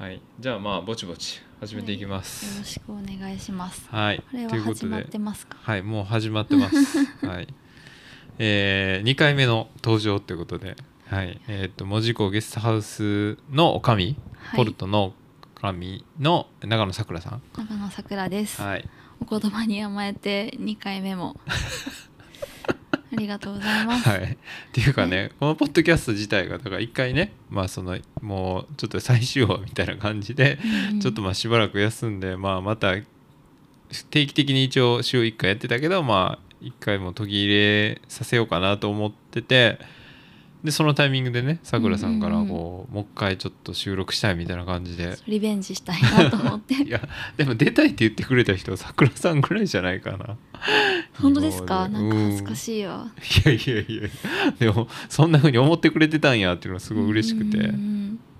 はい。じゃあまあぼちぼち始めていきまよろすしくお願いします。はい、これはということ始まっでてますか？はい。もう始まってます。はい。えー、2回目の登場ということで。はい。えっ、と門司港ゲストハウスのおかみ、はい。ポルトのおかみの長野さくらさん。長野さくらです。はい。お言葉に甘えて2回目も ありがとうございます。はい、っていうかね、このポッドキャスト自体がだから一回ねまあそのもうちょっと最終話みたいな感じで、うんちょっとまあしばらく休んで、まあ、また定期的に一応週1回やってたけどまあ1回も途切れさせようかなと思っててでそのタイミングでねさくらさんからこう、もう一回ちょっと収録したいみたいな感じでリベンジしたいなと思って。いやでも出たいって言ってくれた人はさくらさんぐらいじゃないかな。本当ですか？なんか恥ずかうんしいわ。いやいやいやでもそんな風に思ってくれてたんやっていうのがすごい嬉しくて、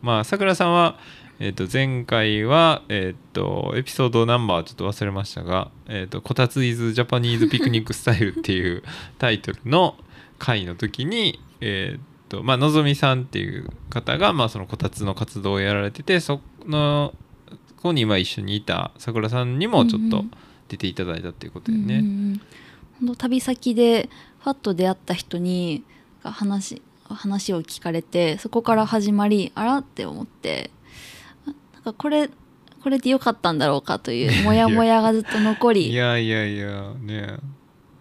まあさくらさんは、えー、と前回は、えー、とエピソードナンバーちょっと忘れましたが「えー、とこたつイズジャパニーズピクニックスタイル」っていうタイトルの回の時にえっ、とまあのぞみさんっていう方が、まあ、そのこたつの活動をやられててそのここに今一緒にいたさくらさんにもちょっと出ていただいたっていうことでね。うん本当旅先でファッと出会った人に話話を聞かれてそこから始まりあらって思ってあなんかこれこれでよかったんだろうかというモヤモヤがずっと残り。いやいやいやね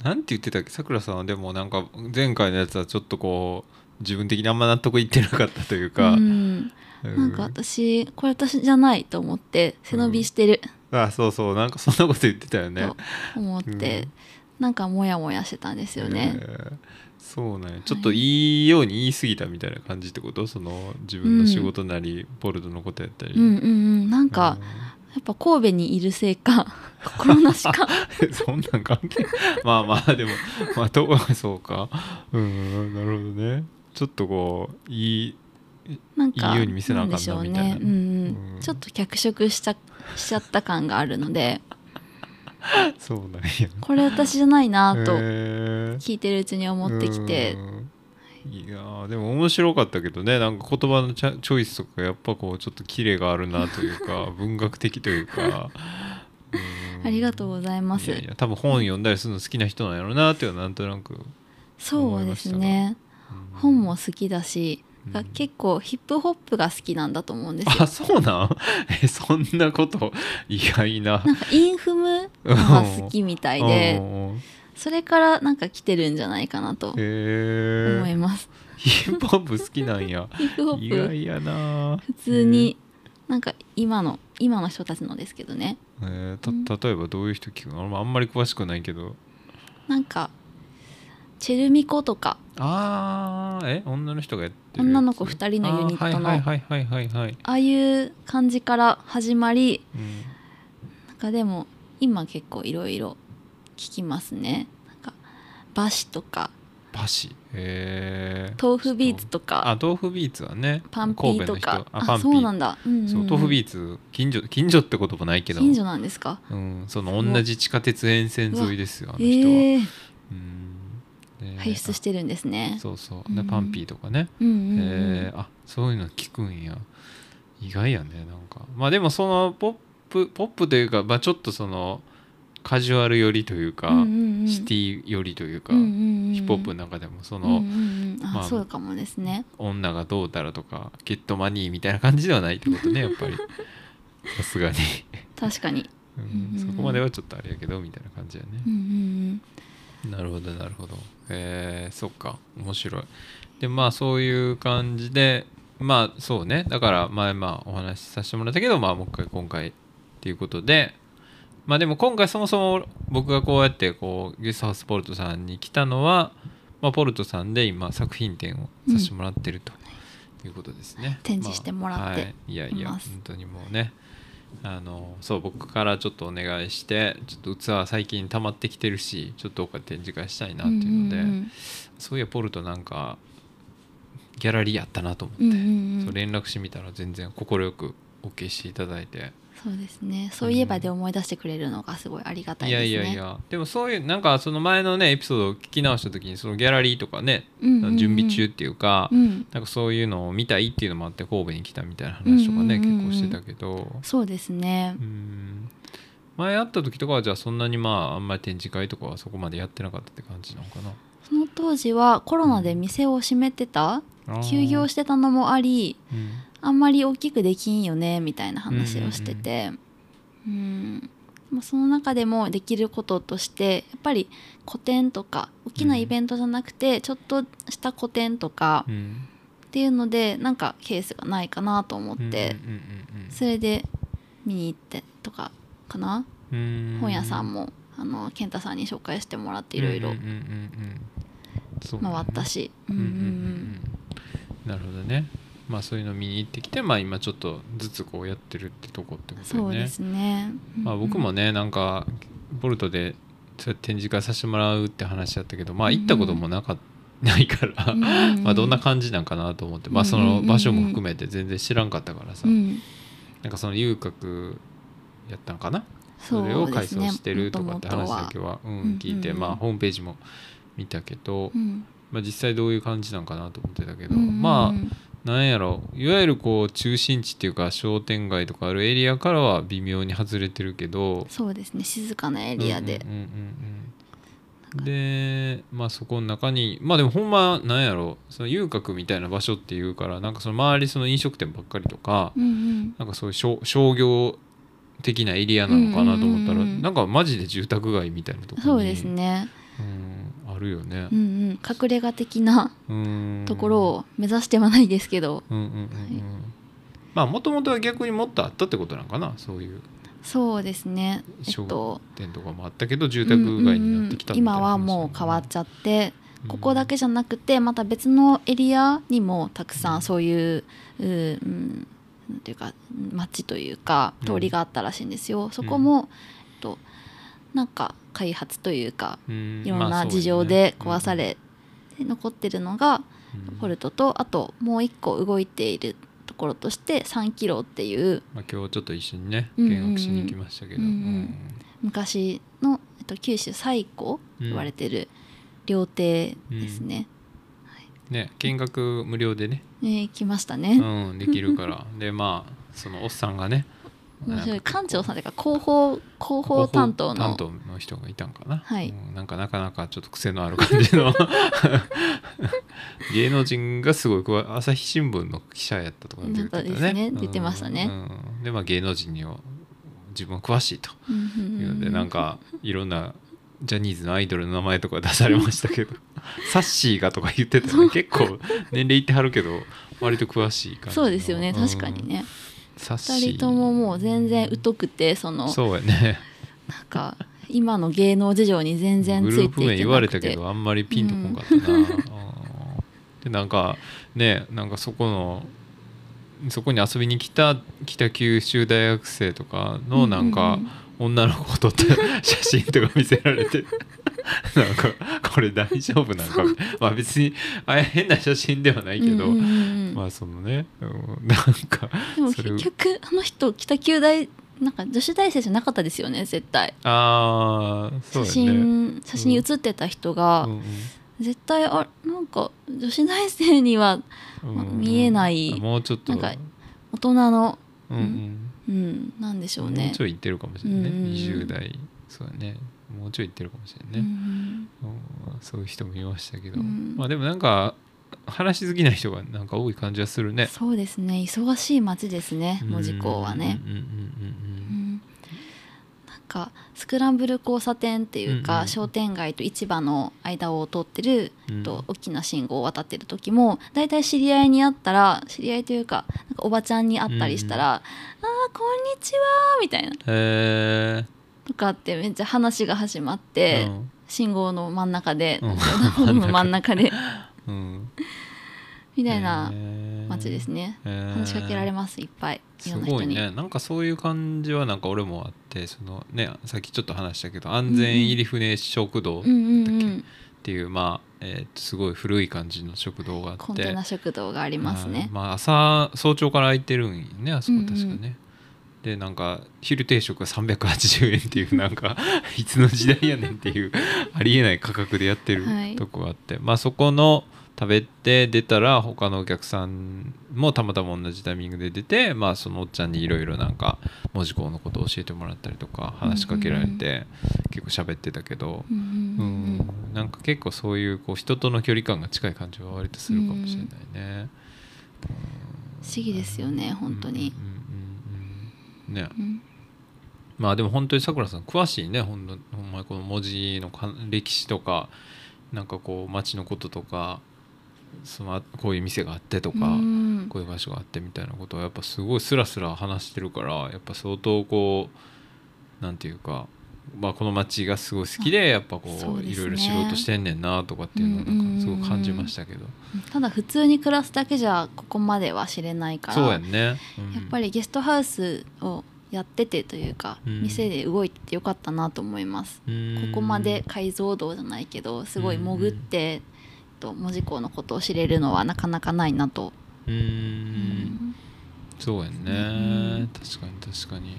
なんて言ってたっけ？さくらさんはでもなんか前回のやつはちょっとこう自分的にあんま納得いってなかったというか、うん、うん。なんか私これ私じゃないと思って背伸びしてる。あそうそう。なんかそんなこと言ってたよね。と思って、うん。なんかモヤモヤしてたんですよね。えー。そうなんや。ちょっといいように言い過ぎたみたいな感じってこと？その自分の仕事なり、ボルトのことやったり、うんうんうん。なんか、やっぱ神戸にいるせいか 心なしか。う んそんなん関係まあまあでもまあどう そうか。うんなるほどねちょっとこういいなんかいいように見せなあかんなでしょうみたいなね、うんうん。うん。ちょっと脚色しちゃしちゃった感があるので。そうなんや。これ私じゃないなとへー。聞いてるうちに思ってきて、うん。いやーでも面白かったけどね。なんか言葉のチャチョイスとかやっぱこうちょっとキレがあるなというか 文学的というか、うん。ありがとうございます。いやいや多分本読んだりするの好きな人なんやろうなっていうのはなんとなく、そうですね。うん本も好きだし、うん。が結構ヒップホップが好きなんだと思うんですよ。あそうなん えそんなこと意外な。なんかインフムのが好きみたいでうん。それからなんか来てるんじゃないかなと思います、ヒップホップ好きなんや。ヒップホ意ップ。外やな。普通になんか今の今の人たちのですけどね。えーた例えばどういう人聞くの？あんまり詳しくないけど。なんかチェルミコとか。あーえ女の人がやってる女の子2人のユニットの。あーあはいはいはいはいはいはい、あいう感じから始まりうん。なんかでも今結構いろいろ聞きますね。なんかバシとか。バシ？へえ豆腐ビーツとあか豆腐ビーツはねパンピーとか。人？あそうなんだ、うんうんうん。そう豆腐ビーツ近所近所ってこともないけど。近所なんですか？うん、その同じ地下鉄沿線沿いですよあのえ人は、えうんね。輩出してるんですね。そうそう。でうん。パンピーとかね、うんえー。あそういうの聞くんや。意外やねなんか。まあでもそのポップポップというか、まあ、ちょっとそのカジュアル寄りというか、うんうんうん。シティ寄りというか、うんうんうんヒップホップの中でもその、うんうんまあそうかもですね。女がどうだらとかゲットマニーみたいな感じではないってことね やっぱり。さすがに、確かに。うん。そこまではちょっとあれやけどみたいな感じやね。うんうんうんなるほどなるほど。えー、そっか。面白い。でまあそういう感じでまあそうね。だから前まあお話しさせてもらったけどまあもう一回今回っていうことで。まあでも今回そもそも僕がこうやってこうゲストハウスポルトさんに来たのは、まあ、ポルトさんで今作品展をさせてもらってるということですね、展示してもらってまあはい、いやいや本当にもうねあのそう僕からちょっとお願いしてちょっと器最近溜まってきてるしちょっとどっか展示会したいなっていうので、んん。そういやポルトなんかギャラリーやったなと思って、うんうんうん。そう連絡してみたら全然快く OK していただいてそうですね。そういえばで思い出してくれるのがすごいありがたいいですね。やいやいや。でもそういうなんかその前のねエピソードを聞き直した時にそのギャラリーとかね、うんうんうん。準備中っていうか、うん。なんかそういうのを見たいっていうのもあって神戸に来たみたいな話とかね、うんうんうんうん。結構してたけど。そうですね。うん。前会った時とかはじゃあそんなにまああんまり展示会とかはそこまでやってなかったって感じなのかな？その当時はコロナで店を閉めてたあー休業してたのもありうんあんまり大きくできんよねみたいな話をしてて。うんまあその中でもできることとしてやっぱり個展とか大きなイベントじゃなくてちょっとした個展とかうんっていうのでなんかケースがないかなと思ってそれで見に行ってとかかな？本屋さんもあの健太さんに紹介してもらっていろいろ回ったし。なるほどねまあそういうの見に行ってきてまあ今ちょっとずつこうやってるってとこってことよね。そうですね。まあ僕もねなんかボルトでそうやって展示会させてもらうって話だったけどまあ行ったこともなかないからうんうんうん。まあどんな感じなんかなと思ってまあその場所も含めて全然知らんかったからさうん。なんかその遊郭やったのかな？そそうれを改装してるとかって話だけはうん聞いてまあホームページも見たけどうん。まあ実際どういう感じなんかなと思ってたけどまあなんやろ。いわゆるこう中心地っていうか商店街とかあるエリアからは微妙に外れてるけど。そうですね。静かなエリアで。うんうんうんうんでまあそこの中にまあでもほんまなんやろ。その遊郭みたいな場所っていうからなんかその周りその飲食店ばっかりとかうんうん。なんかそういう商商業的なエリアなのかなと思ったら、なんかマジで住宅街みたいなところにそうですね。うん、あるよね。うんうん。隠れ家的なうん。ところを目指してはないですけど。うんうんうんうん。まあもともとは逆にもっとあったってことなんかな？そういう。そうですね。えっ商と店とかもあったけど住宅街になってきたうん今はもう変わっちゃってここだけじゃなくてまた別のエリアにもたくさんそういうううんなんていうか町というかうん通りがあったらしいんですよ。そこも、えっと、なんか開発というかうんいろんな事情で壊されて残ってるのがうん。ポルトとあともう一個動いているところとして3キロっていうまあ、今日ちょっと一緒にね見学しに行きましたけど、昔の、えっと、九州最古と言われてる料亭ですね。ね見学無料でね、ね行きましたね。うん、できるから。でまあそのおっさんがね面白い。館長さんというか広報広報担当の。担当の人がいたんかな、はい、なんかなかなかちょっと癖のある感じの。芸能人がすごい朝日新聞の記者やったとか出てた、ね、ですね。出てましたね、うん、でまあ芸能人には自分は詳しいと。いうのでなんかいろんなジャニーズのアイドルの名前とか出されましたけど。サッシーがとか言ってたね。結構年齢いってはるけど割と詳しい感じそうですよね。確かにね、うん。2人とももう全然疎くてそのそうやね。なんか今の芸能事情に全然ついていけなくて。グループ名言われたけどあんまりピンとこんかったな、うん、でなんかねなんかそこのそこに遊びに来た北九州大学生とかのなんか、女の子とった写真とか見せられて。なんかこれ大丈夫なんか。まあ別にあれ変な写真ではないけど、うんうんうんまあそのね、うんなんかでも結局あの人北九大なんか女子大生じゃなかったですよね絶対。ああそう写真写真に写ってた人が、うん絶対あなんか女子大生には見えないもうちょっと。なんか大人のうんうん。うんなんでしょうもうねちょい行ってるかもしれないね、うんうんうん。20代。そうだねもうちょい行ってるかもしれないね、うんうん。そういう人もいましたけど、うん。まあでもなんか話好きな人がなんか多い感じはするね。そうですね。忙しい街ですね門司港はね。うんうんうんうんなんかスクランブル交差点っていうか、うんうん商店街と市場の間を通ってる、うん。と大きな信号を渡ってる時も大体知り合いに会ったら知り合いというかなんかおばちゃんに会ったりしたら「あーこんにちは」みたいな。うんへえとかってめっちゃ話が始まって、うん。信号の真ん中で、うん。真ん中で。うん。みたいな街ですね、へー。話しかけられますいっぱいいすろんな人に、ごいね。なんかそういう感じはなんか俺もあってそのねさっきちょっと話したけど安全入り船食堂っうん。うんうんていう、まあえーとすごい古い感じの食堂があって。コンテナ食堂がありますね。はいまあ、朝早朝から空いてるんよねあそこ確かね、うん。うんでなんか昼定食が380円っていうなんか いつの時代やねんっていうありえない価格でやってるはい。とこがあって、まあそこの食べて出たら他のお客さんもたまたま同じタイミングで出てまあそのおっちゃんにいろいろなんか文字工のことを教えてもらったりとか話しかけられて結構喋ってたけど、うんなんか結構そういうこう人との距離感が近い感じは割とするかもしれないね。不思議ですよね本当に。うんね。うん。まあでも本当にさくらさん詳しいねほんとほんまにこの文字のか歴史とかなんかこう町のこととかそのこういう店があってとか、うん。こういう場所があってみたいなことはやっぱすごいスラスラ話してるからやっぱ相当こうなんていうか、まあ、この町がすごい好きでやっぱこそういろいろ知ろうとしてんねんなとかっていうのをなんかすごく感じましたけど、ただ普通に暮らすだけじゃここまでは知れないから。そうやんね、うん。やっぱりゲストハウスをやっててというか、うん。店で動いててよかったなと思います、うん。ここまで解像度じゃないけどすごい潜って、と文字工のことを知れるのはなかなかないなと、うん。ん。そうやんね、うん。確かに確かに。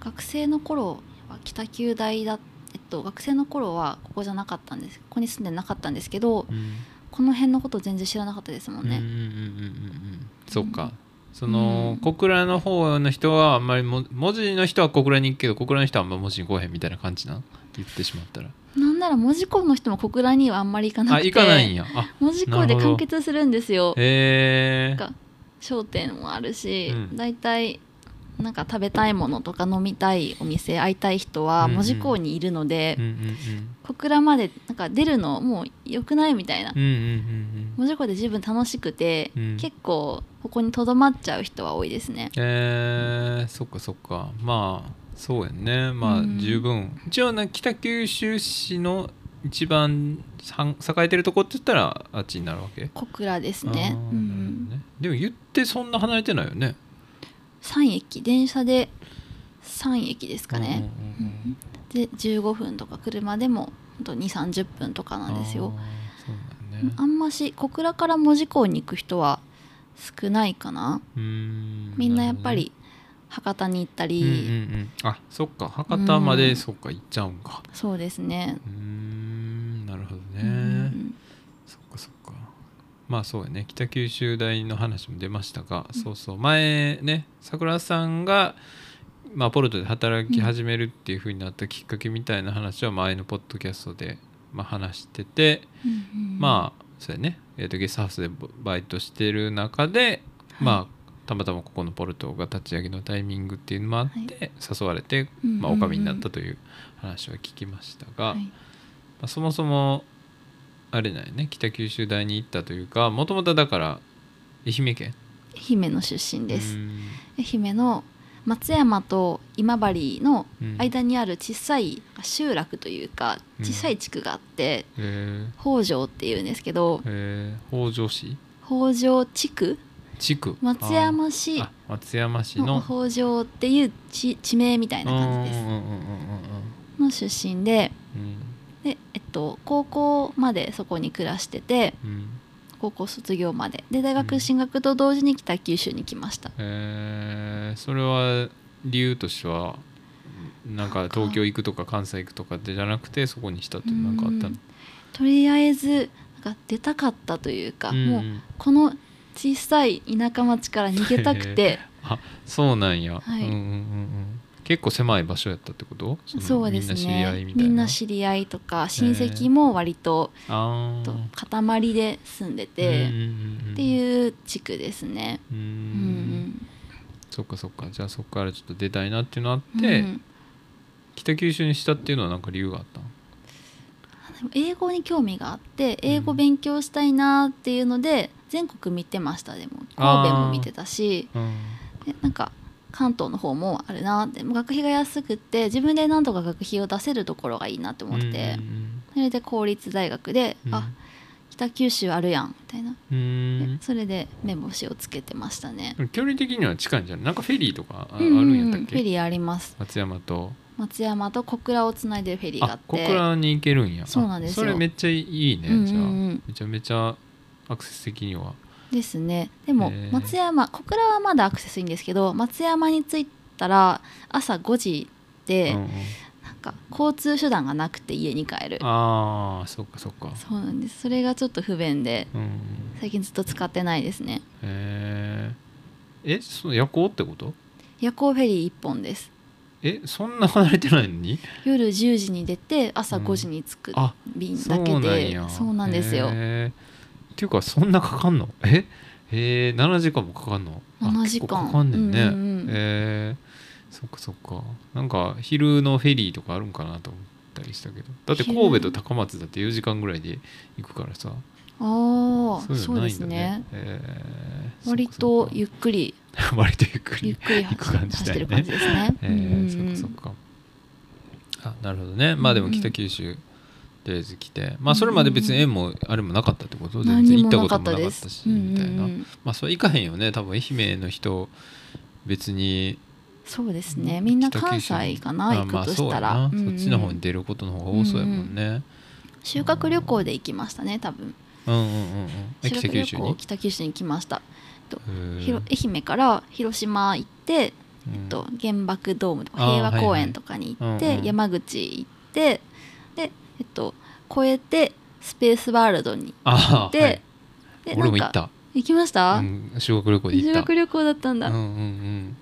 学生の頃は北九大だえっと学生の頃はここじゃなかったんですここに住んでなかったんですけどうん。この辺のこと全然知らなかったですもんね、うんうんうんうんうん。そっか。その、うん小倉の方の人はあんまりも文字の人は小倉に行くけど小倉の人はあんま文字に来おへんみたいな感じなん？言ってしまったら。なんなら文字工の人も小倉にはあんまり行かなあくて。行かないんや。あ文字工で完結するんですよ。へえなんか商店もあるし、うん。だいたいなんか食べたいものとか飲みたいお店会いたい人は門司港にいるので、小倉までなんか出るのもう良くないみたいな。門司港で十分楽しくて、うん。結構ここにとどまっちゃう人は多いですね。えー、そっかそっか。まあそうやんね。まあうん。十分、一応ね北九州市の一番栄えてるとこって言ったらあっちになるわけ？小倉ですね。うあーなるほどん、ね。でも言ってそんな離れてないよね3駅電車で3駅ですかね。うんうんうんうん。で15分とか車でもほんと2 3 0分とかなんですよ。あね。あんまし小倉から門司港に行く人は少ないかな。みんなやっぱり博多に行ったり、うんうんうん。あそっか。博多までうん。そっか行っちゃうんか。そうですね。うーんなるほどね、まあそうやね。北九州大の話も出ましたが、そうそう。前ね桜さんが、まあ、ポルトで働き始めるっていう風になったきっかけみたいな話は前のポッドキャストで、まあ、話してて、うんまあそうやね、えー、とゲストハウスでバイトしてる中で、まあたまたまここのポルトが立ち上げのタイミングっていうのもあって、誘われて、うん。まあ、おかみになったという話は聞きましたが、はい。まあ、そもそもあれなんやね。北九州大に行ったというかもともとだから愛媛県？愛媛の出身です。う。ん。愛媛の松山と今治のうん。間にある小さい集落というかうん。小さい地区があって、え北条っていうんですけど北条市？北条地区？地区？松山市。ああ松山市のの北条っていう地地名みたいな感じです。うんうんうんうん。の出身でうんで、えっと、高校までそこに暮らしててうんうん高校卒業まで。で大学進学と同時に北九州に来ました、えー、それは理由としてはなんか東京行くとか関西行くとかじゃなくてそこにしたってなんかあったの？とりあえずなんか出たかったというか、うん。もうこの小さい田舎町から逃げたくて。あそうなんや、はい。うんうんうんうん結構狭い場所やったってこと？のそうですみんな知り合いねみんな知り合いとか親戚も割とあー。と塊で住んでて、っていう地区ですね。うーうんん。そっかそっか。じゃあそこからちょっと出たいなっていうのあっうんて、うん。北九州にしたっていうのは何か理由があった英語に興味があって英語勉強したいなっていうので全国見てましたでも。神戸も見てたしうん。でなんか関東の方もあるなって。学費が安くって自分で何とか学費を出せるところがいいなって思って、それで公立大学で、うん。あ北九州あるやんみたいな、それで目星をつけてましたね。距離的には近いんじゃない？なんかフェリーとかあ,、るんやったっけ？フェリーあります。松山と。松山と小倉をつないでるフェリーがああって。小倉に行けるんや。そうなんですよ。あそれめっちゃいいね、うんうんうん。じゃあ。めちゃめちゃアクセス的にはですね。でも松山小倉はまだアクセスいいんですけど松山に着いたら朝5時で、うんうん。なんか交通手段がなくて家に帰る。ああそっかそっか。そうなんです。それがちょっと不便でうん最近ずっと使ってないですね。へええその夜行ってこと？夜行フェリー1本です。えそんな離れてないのに？夜10時に出て朝5時に着くあ便だけなんや。でそうなんですよっていうかそんなかかんの？え？えー、7時間もかかんの？あ7時間。かかんねんね、うんうんうん。えーそっかそっか。なんか昼のフェリーとかあるんかなと思ったりしたけど。だって神戸と高松だって4時間ぐらいで行くからさ。ああそういうそうでのないんだね。すね。えー割とゆっくり。割とゆっくりゆっくり行く感じだよね。走ってる感じですね。えうんうんー、うん。そっかそっか。あなるほどね。まあでも北九州とりあえず来てまあそれまで別に縁もあれもなかったってこと？全然行ったこともなかったしみたいな。まあそれ行かへんよね多分愛媛の人別に。そうですね。みんな関西かな行くとしたら、あまあそっちの方に出ることの方が多そうやもんね。修学旅行で行きましたね多分。うんうんうん北九州に？北九州に来ました。へー。ひろ愛媛から広島行って、うん。えっと、原爆ドームとか平和公園とかに行って、山口行ってで、えっと、越えてスペースワールドに行って、はい。で俺も行った。行きました、うん修学旅行で行った。修学旅行だったんだ、うんうんうん。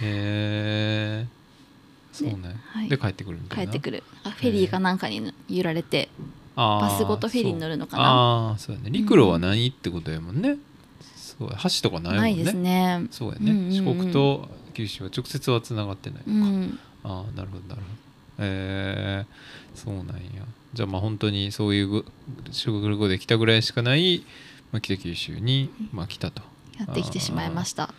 へえそうね。はい。で帰ってくる帰ってくる。あフェリーかなんかに揺られてバスごとフェリーに乗るのかな。ああそうやね。陸路はないってことやもんね、そうや。橋とかないもんね。ないですね。そうやね、うんうんうん。四国と九州は直接はつながってないのか、うん。ああなるほどなるほど。えー、そうなんや。じゃあまあ本当にそういうぐ修学旅行で来たぐらいしかない、まあ、北九州に、まあ、来たと。やってきてしまいました。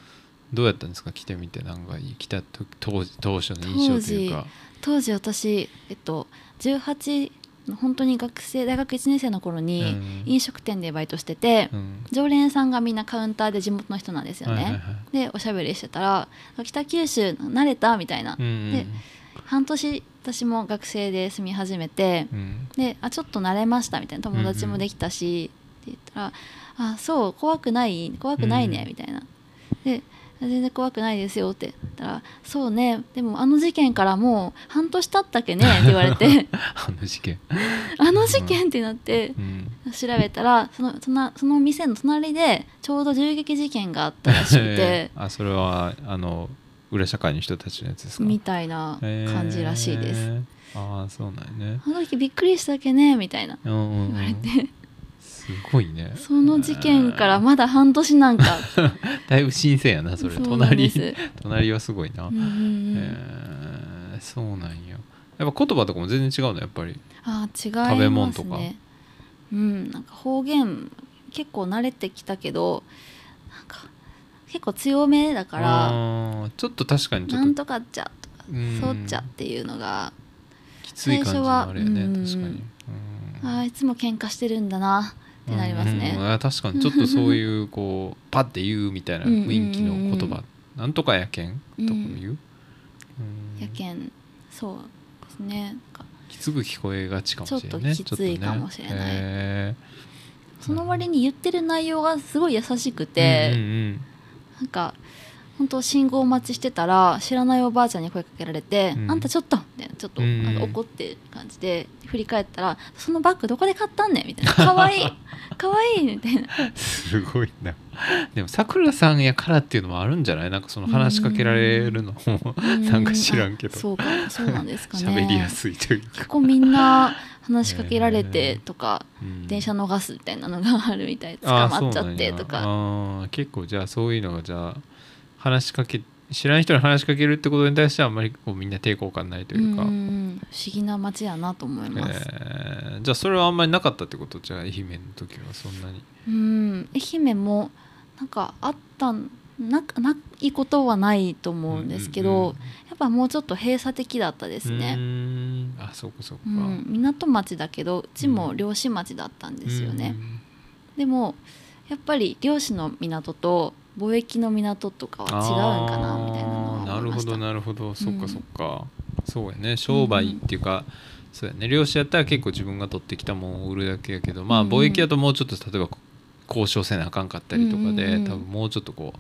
どうやったんですか？来てみてなんか来たと当時当初の印象というか。当時私えっと18の本当に学生大学1年生の頃にうん。飲食店でバイトしてて、うん。常連さんがみんなカウンターで地元の人なんですよね、はいはいはいでおしゃべりしてたら「北九州慣れた?」みたいな、うんうんで半年私も学生で住み始めてうん。であちょっと慣れましたみたいな友達もできたし、って言ったら「あそう怖くない怖くないね」うん。みたいな。で全然怖くないですよって言ったら「そうねでもあの事件からもう半年経ったっけね」って言われて。あの事件、「あの事件?」ってなってうん、調べたらそのそのその店の隣でちょうど銃撃事件があったらしくて。あそれはあの裏社会の人たちのやつですか？みたいな感じらしいです。へー。ああそうなんやね。あの時びっくりしたっけねみたいな言われん、て。すごいね。その事件からまだ半年なんか。だいぶ新鮮やなそれ。隣隣はすごいな、うんうんうん。えーそうなんや。やっぱ言葉とかも全然違うの？やっぱり。あー違いますね。食べ物とか。うんなんか方言結構慣れてきたけど結構強めだからちょっと確かに「ちょっと。なんとかっちゃ」とかうん「そうっちゃ」っていうのがきつい感じのあれやね最初は確かに、あーいつも喧嘩してるんだなってなりますね。うんうん。あ確かに。ちょっとそういうこう パッて言うみたいな雰囲気の言葉、うんうんうん。なんとかやけん？とかも言う、うん。やけん。そうですね。きつく聞こえがちかもしれないね。ちょっときついかもしれない。へその割に言ってる内容がすごい優しくーて、うんうんなんか本当信号待ちしてたら知らないおばあちゃんに声かけられて「うん。あんたちょっと」みたいなちょっとうん。なんか怒ってる感じで振り返ったら「そのバッグどこで買ったんねん」みたいな「かわいい。かわいい」みたいな。すごいな。でもさくらさんやからっていうのもあるんじゃない？なんかその話しかけられるのも。なんか知らんけど。あそうか。そうなんですかね。喋りやすいというか、結構みんな話しかけられてとか、うん。電車逃すみたいなのがあるみたい捕まっちゃってとか。あー結構じゃあそういうのがじゃあ話しかけ知らない人に話しかけるってことに対してはあんまりこうみんな抵抗感ないというか、不思議な街やなと思います、えーじゃあそれはあんまりなかったってこと？じゃあ愛媛の時はそんなに。うん愛媛もなんかあったんなないことはないと思うんですけど、うんうんうんぱもうちょっと閉鎖的だったですね、ん。あそうかそうか、うん、港町だけどうちも漁師町だったんですよね、でもやっぱり漁師の港と貿易の港とかは違うんかなみたいなのはなるほどなるほど。そっかそっか、そうやね。商売っていうか、そうやね。漁師やったら結構自分が取ってきたもんを売るだけやけどまあ貿易やともうちょっと例えば交渉せなあかんかったりとかで、多分もうちょっとこう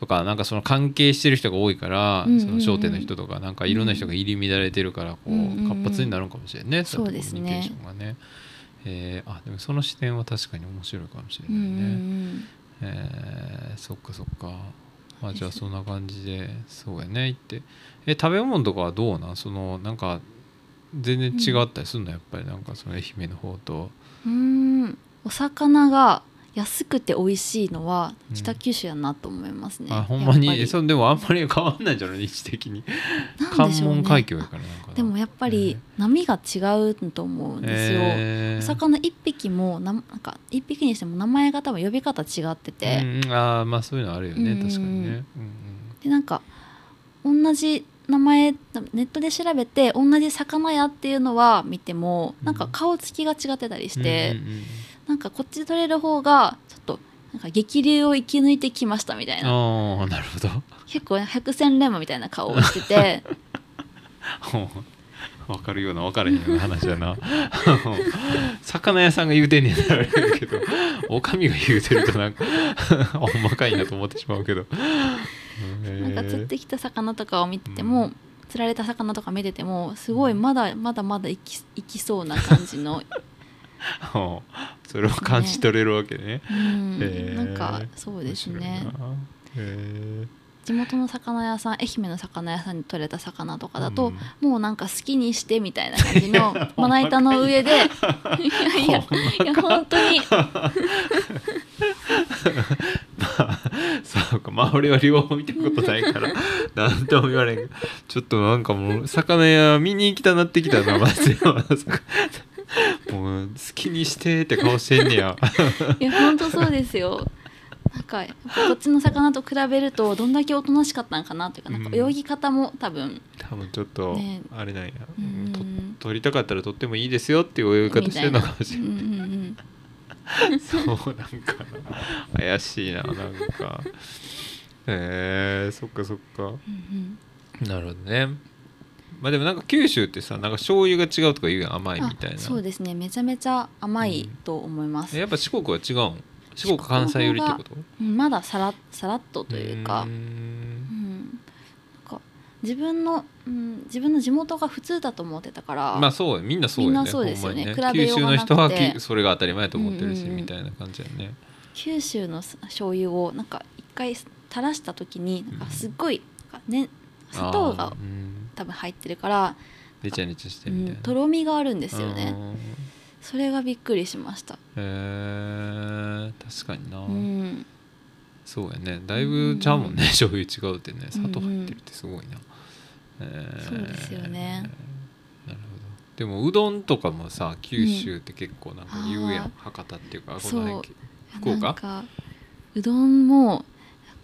とかなんかその関係してる人が多いから、うんうんうん。その商店の人とかなんかいろんな人が入り乱れてるからこう、うんうんうん。活発になるんかもしれんねそうですね。コミュニケーションがね。えーあでもその視点は確かに面白いかもしれうんないね。うんえーそっかそっか。まあじゃあそんな感じでそうやね行って。え食べ物とかはどうなん？そのなんか全然違ったりするの？やっぱりなんかその愛媛の方と。うんうん。お魚が安くて美味しいのはうん。北九州やなと思いますね、あほんまに？えそでもあんまり変わんないんじゃない位置的に。なん関でしょうね。門海峡やからでもやっぱり波が違うと思うんですよ、えー。お魚一匹もななんか一匹にしても名前が多分呼び方違ってて、うんうん。あーまあそういうのあるよねうん。うん確かにね。うんでなんか同じ名前ネットで調べて同じ魚屋っていうのは見てもなんか顔つきが違ってたりして、うんうんうんなんかこっちで取れる方がちょっとなんか激流を生き抜いてきましたみたいな。ああなるほど。結構百戦錬磨みたいな顔をしてて。分かるような分からへんような話だな。魚屋さんが言うてんねんならあれやけどおかみが言うてるとなんか ほんまかいなと思ってしまうけど。なんか釣っへてきた魚とかを見てても、うん。釣られた魚とか見ててもすごいまだまだまだ生き生きそうな感じの、それを感じ取れるわけね。うん。へー。なんかそうですね。面白いな。へ地元の魚屋さん愛媛の魚屋さんに取れた魚とかだと、うん。もうなんか好きにしてみたいな感じのまな板の上で。い。やいやいや本当に。ーそうかまあ俺は両方見たことないから なんとも言われんちょっとなんかもう魚屋見に行きたなってきたな松山の魚 もう好きにしてって顔してんねや。いや本当そうですよ。なんかこっちの魚と比べるとどんだけおとなしかったのかなっていうかなんかうん。泳ぎ方も多分、多分ちょっとね。あれなんや、うんと撮りたかったら撮ってもいいですよっていう泳ぎ方してるのかもしれな。いうんうんうん。そうなんかな怪しいななんか。へえー、そっかそっか。うん。なるほどねまあでもなんか九州ってさなんか醤油が違うとか言うやん甘いうんみたいな。あそうですね。めちゃめちゃ甘いと思います、やっぱ四国は違うん？四国関西寄りってこと？うんまださらさらっとというか。うん。なんか自分の、うん、自分の地元が普通だと思ってたから、まあそうよみんなそうよねみんなそうですよね。九州の人はきそれが当たり前と思ってるし、うんうんうんみたいな感じやね。九州の醤油をなんか一回垂らした時になんかすっごいね、砂糖がうん多分入ってるから、ネチャネチしてうんみたいな、とろみがあるんですよね。うん。それがびっくりしました、へえ確かにな、うん、そうやね。だいぶちゃうもん。ね、醤油違うってね砂糖入ってるってすごいな、えー。そうですよね。なるほど。でもうどんとかもさ九州って結構なんか言うやん、うん博多っていうかこの辺福岡？うどんも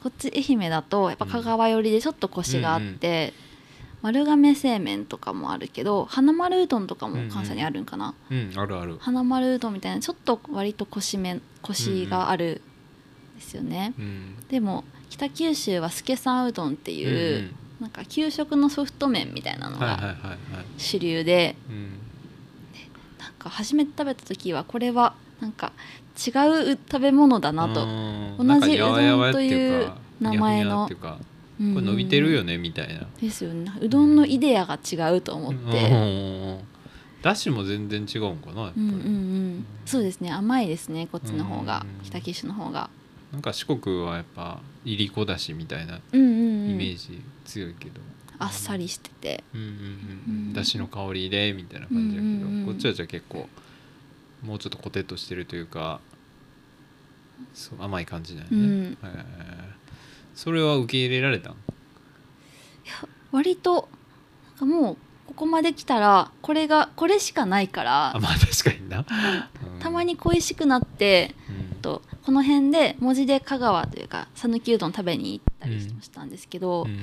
こっち愛媛だとやっぱ香川寄りでちょっとコシがあって、丸亀製麺とかもあるけど花丸うどんとかも関西にあるんかな、うんあるある。花丸うどんみたいなちょっと割とコシめがあるんですよね、うんでも北九州は助さんうどんっていう、なんか給食のソフト麺みたいなのが主流で、うん。なんか初めて食べた時はこれはなんか違う食べ物だなと、うん同じうどんという名前のこれ伸びてるよねみたいな。ですよね。うどんのイデアが違うと思って、うん。だしも全然違うん。かなやっぱり、うん。うん。うん、そうですね甘いですねこっちの方が、うん。北九州の方がなん。か四国はやっぱいりこだしみたいなうん。うん。うん。イメージ強いけど、あっさりしててうん。うん。うん。うん。だしの香りでみたいな感じだけど、うん。うん。うん。こっちはじゃあ結構もうちょっとコテッとしてるというかそう甘い感じだよね、うん。へーそれは受け入れられたん？割となんかもうここまで来たらこれがこれしかないからあまあ確かにな、うんたまに恋しくなってうん。とこの辺で文字で香川というか讃岐うどん食べに行ったりうんしたんですけど、うん。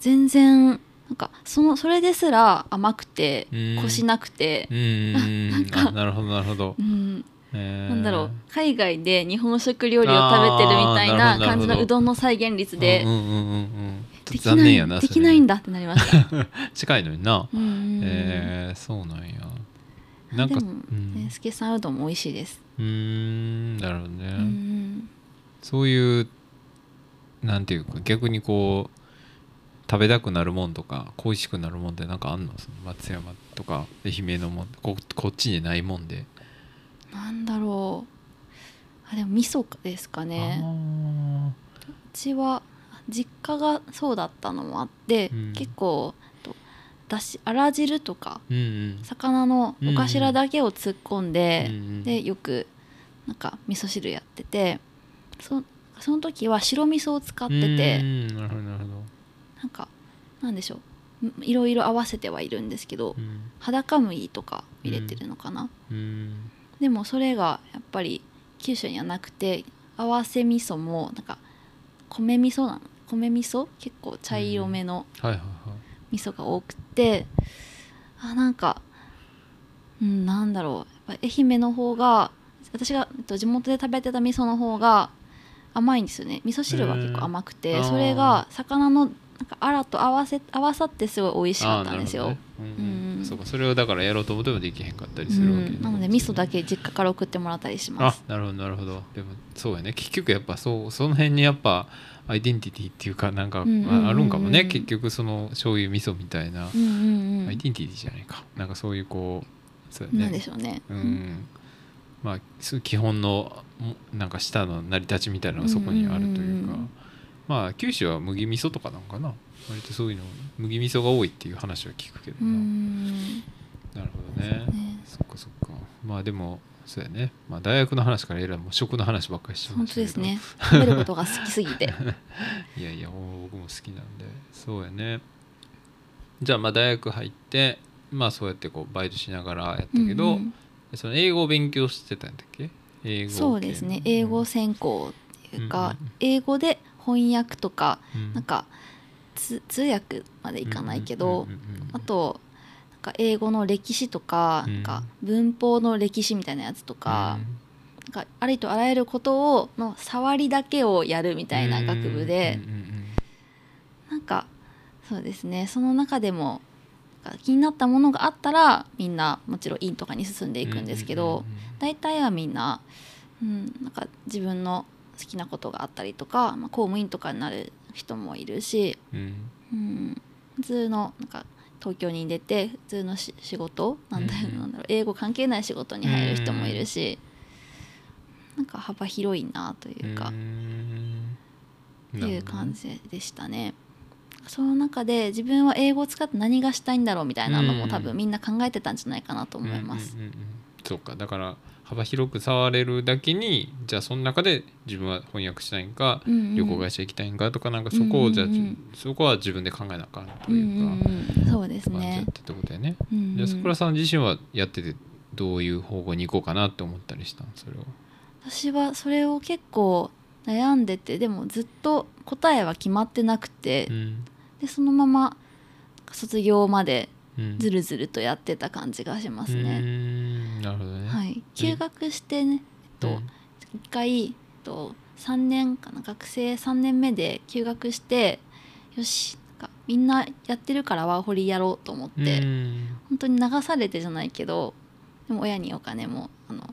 全然なんかそのそれですら甘くてうん。コシなくてう、なるほどなるほど、うん、なんだろう海外で日本食料理を食べてるみたいな感じのうどんの再現率で、うんうんうんうん。とできないできないんだだってなりました。近いのにな。うえー、そうなんや。なんかでも、うん。ね、スケさんうどんも美味しいです。うーんなるほどね、うんうん。そういうなんていうか逆にこう食べたくなるもんとか恋しくなるもんってなんかあんの？その松山とか愛媛のもんここっちにないもんでなんだろう。あでも味噌ですかね。あうちは実家がそうだったのもあって、うん。結構とだしあら汁とかーうん。魚のお頭だけを突っ込んうんで、うんうん。でよくなんか味噌汁やっててそその時は白味噌を使ってて、うんなるほどなんかなんでしょう。んいろいろ合わせてはいるんですけど、うん。裸麦とか入れてるのかな、うんでもそれがやっぱり九州にはなくて合わせ味噌もなんか米味噌なの。米味噌？結構茶色めの味噌が多くて、あなんかうんなんだろう。やっぱ愛媛の方が私がえっと地元で食べてた味噌の方が甘いんですよね。味噌汁は結構甘くてそれが魚のなんかアラと合わせ合わさってすごい美味しかったんですよ、あーなるほどね。うん。うんうん。そうかそれをだからやろうと思ってもできへんかったりうするわけん、なので味噌だけ実家から送ってもらったりしまあすなるほどなるほど。でもそうやね。結局やっぱそうその辺にやっぱアイデンティティっていうかなんかうんうんうんうん。あるんかもね。結局その醤油味噌みたいな、うんうんうんアイデンティティじゃないか。なんかそういうこうそうやなんでねしょうね、うん。まあ基本のもなんか下の成り立ちみたいなのがそこにあるというか、うんうんうんうんまあ九州は麦味噌とかなんかな。割とそういうの麦味噌が多いっていう話は聞くけどうな、ん。なるほどね。ね。そっかそっか。まあでもそうやね、まあ、大学の話からえらいもう食の話ばっかりしてま本したけど。当ですね。食べることが好きすぎて。いやいや僕も好きなんで。そうやね。じゃあまあ大学入ってまあそうやってこうバイトしながらやったけど、うんうん。その英語を勉強してたんだっけ？英語系そうですね。英語専攻っていうか、うんうんうん。英語で翻訳とか、うん。なんかつ通訳までいかないけど、うんうんうんうんあとなんか英語の歴史とか,、うん。なんか文法の歴史みたいなやつとか,、なんかありとあらゆることをの触りだけをやるみたいな学部で、うんうんうんなんかそうですね。その中でもなんか気になったものがあったらみんなもちろん院とかに進んでいくんですけど、うんうんうんうん。大体はみんな,、うん、なんか自分の好きなことがあったりとか、まあ、公務員とかになる人もいるし、うん。うん、普通のなんか東京に出て普通のし仕事なんだろううんなんだろう英語関係ない仕事に入る人もいるし、なんか幅広いなというか、ん。っていう感じでしたね。その中で自分は英語を使って何がしたいんだろうみたいなのもうん。多分みんな考えてたんじゃないかなと思います。うんうんうんうん。そうか。だから幅広く触れるだけにじゃあその中で自分は翻訳したいんか、うんうん旅行会社行きたいんかとかなんかそこをじゃあ、うんうんうんそこは自分で考えなあかんとうんいうか、うんうん、そうですねっ。たってことやね。うんうんじゃあ桜さん自身はやっててどういう方向に行こうかなって思ったりしたん？それを。私はそれを結構悩んでてでもずっと答えは決まってなくて、うんでそのまま卒業までうんずるずるとやってた感じがしますね。ん。なるほどね。はい、休学してね、えっとうん一回、えっと、3年かな学生3年目で休学してよしなんかみんなやってるからワーホリやろうと思って、うん。本当に流されてじゃないけどでも親にお金もあのい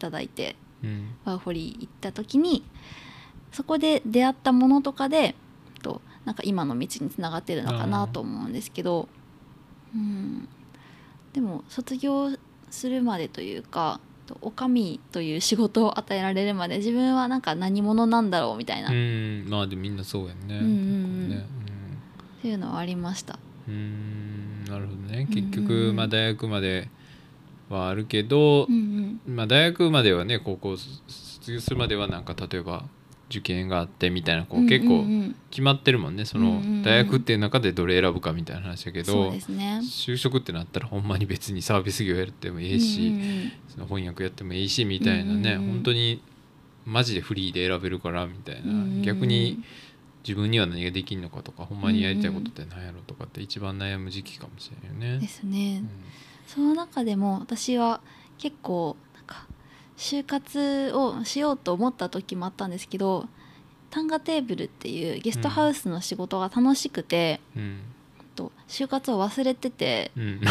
ただいてうん。ワーホリ行った時にそこで出会ったものとかでとなんか今の道につながってるのかなと思うんですけど、うん、でも卒業するまでというかとおかみという仕事を与えられるまで自分はなんか何者なんだろうみたいな、うっん。まあでもみんなそうやんね。うんうんうん。結構ね。ていうのはありました。うん。なるほどね。結うん局、うん。まあ大学まではあるけどう、ん。まあ大学まではね高校卒業するまではなんか例えば受験があってみたいなこう、うん結構決まってるもんね。その大学っていう中でどれ選ぶかみたいな話だけど。就職ってなったらほんまに別にサービス業やってもいいし、その翻訳やってもいいしみたいなね、うん本当にマジでフリーで選べるからみたいな、逆に自分には何ができんのかとかほんまにやりたいことって何やろとかって一番悩む時期かもしれないよね。ですね。うん。その中でも私は結構就活をしようと思った時もあったんですけどタンガテーブルっていうゲストハウスの仕事が楽しくて、うん。と就活を忘れててうん。で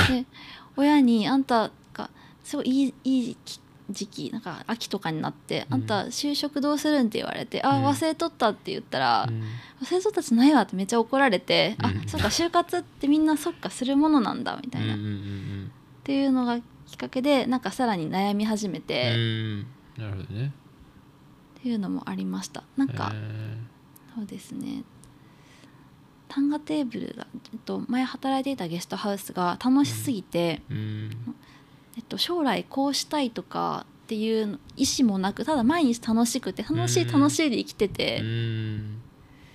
親に「あんたがすごいいいいいき時期なんか秋とかになって「うん。あんた就職どうするん?」って言われて「あうん。忘れとった」って言ったら「うん。忘れとったじゃないわ」ってめっちゃ怒られて「あうん。そっか就活ってみんなそっかするものなんだ」みたいな、っていうのがきっかけでなんかさらに悩み始めうて、っん。なるほどね。ていうのもありました。なんか、えそうですね。タンガテーブルが、えっと、前働いていたゲストハウスが楽しすぎて、ーうん。えっと、将来こうしたいとかっていう意思もなくただ毎日楽しくて楽しいうん。楽しいで生きてうて、ん。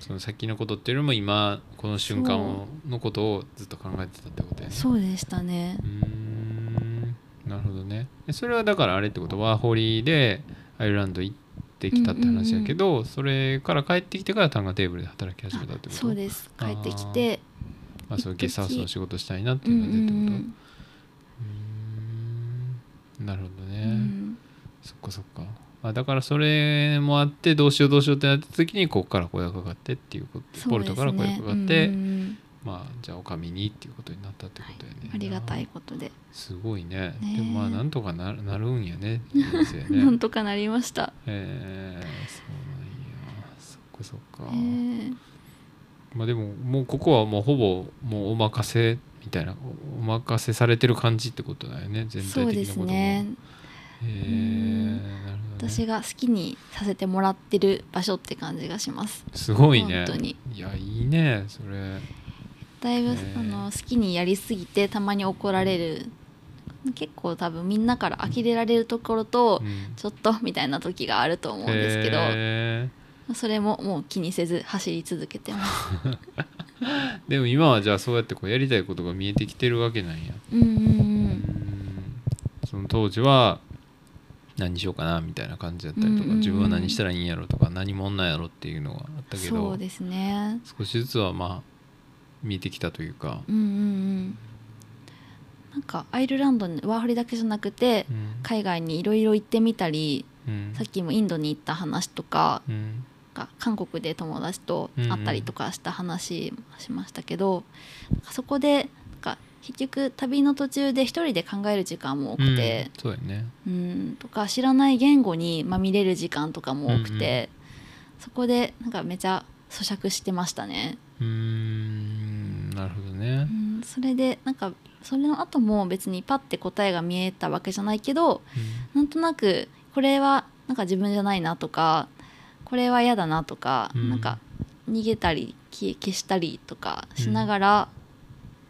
その先のことっていうよりも今この瞬間をのことをずっと考えてたってことやね。そうでしたね。うーんなるほどね。えそれはだからあれってこと？はホリーでアイルランド行ってきたって話やけど、それから帰ってきてからタンガテーブルで働き始めたってこと？そうです。帰ってきてまあ、そうゲストハウスの仕事したいなってういうんのが出てこと、うんうーん。なるほどね、うん。うんそっかそっか。あだからそれもあってどうしようどうしようってなった時にここから声がかかってっていうこと、ポルトから声がかかって、うんうんうんまあじゃあおかみにっていうことになったってことやね、ありがたいことで、すごいね。ねでもまあなんとかななるんやね。人生ね。なんとかなりました、えー、そうなんや。そっかそっか、えー。まあでももうここはもうほぼもうお任せみたいなおお任せされてる感じってことだよね全体そうです的なことも。ね。へえなるほどね。私が好きにさせてもらってる場所って感じがします。すごいね。本当に。いやいいねそれだいぶあの好きにやりすぎてたまに怒られる。結構多分みんなから呆れられるところと、うん。ちょっとみたいな時があると思うんですけどへそれももう気にせず走り続けてます。ー でも今はじゃあそうやってこうやりたいことが見えてきてるわけなんや。うんうんううん。その当時は何しようかなみたいな感じだったりとか、自分は何したらいいんやろとか何者なんやろっていうのがあったけそどうですね。少しずつはまあ見えてきたというか、うんうんうん。なんかアイルランドにワーホリだけじゃなくてうん。海外にいろいろ行ってみたりうん。さっきもインドに行った話とかうん。が韓国で友達と会ったりとかした話もしましたけど、なんかそこでなんか結局旅の途中で一人で考える時間も多くて、うんそうやね。うん、とか知らない言語にまみれる時間とかも多くて、そこでなんかめちゃ咀嚼してましたね。うーんなるほどね。うん、それでなんかそれの後も別にパッて答えが見えたわけじゃないけどなんとなくこれはなんか自分じゃないなとかこれは嫌だなとか、うん。なんか逃げたり消消したりとかしながら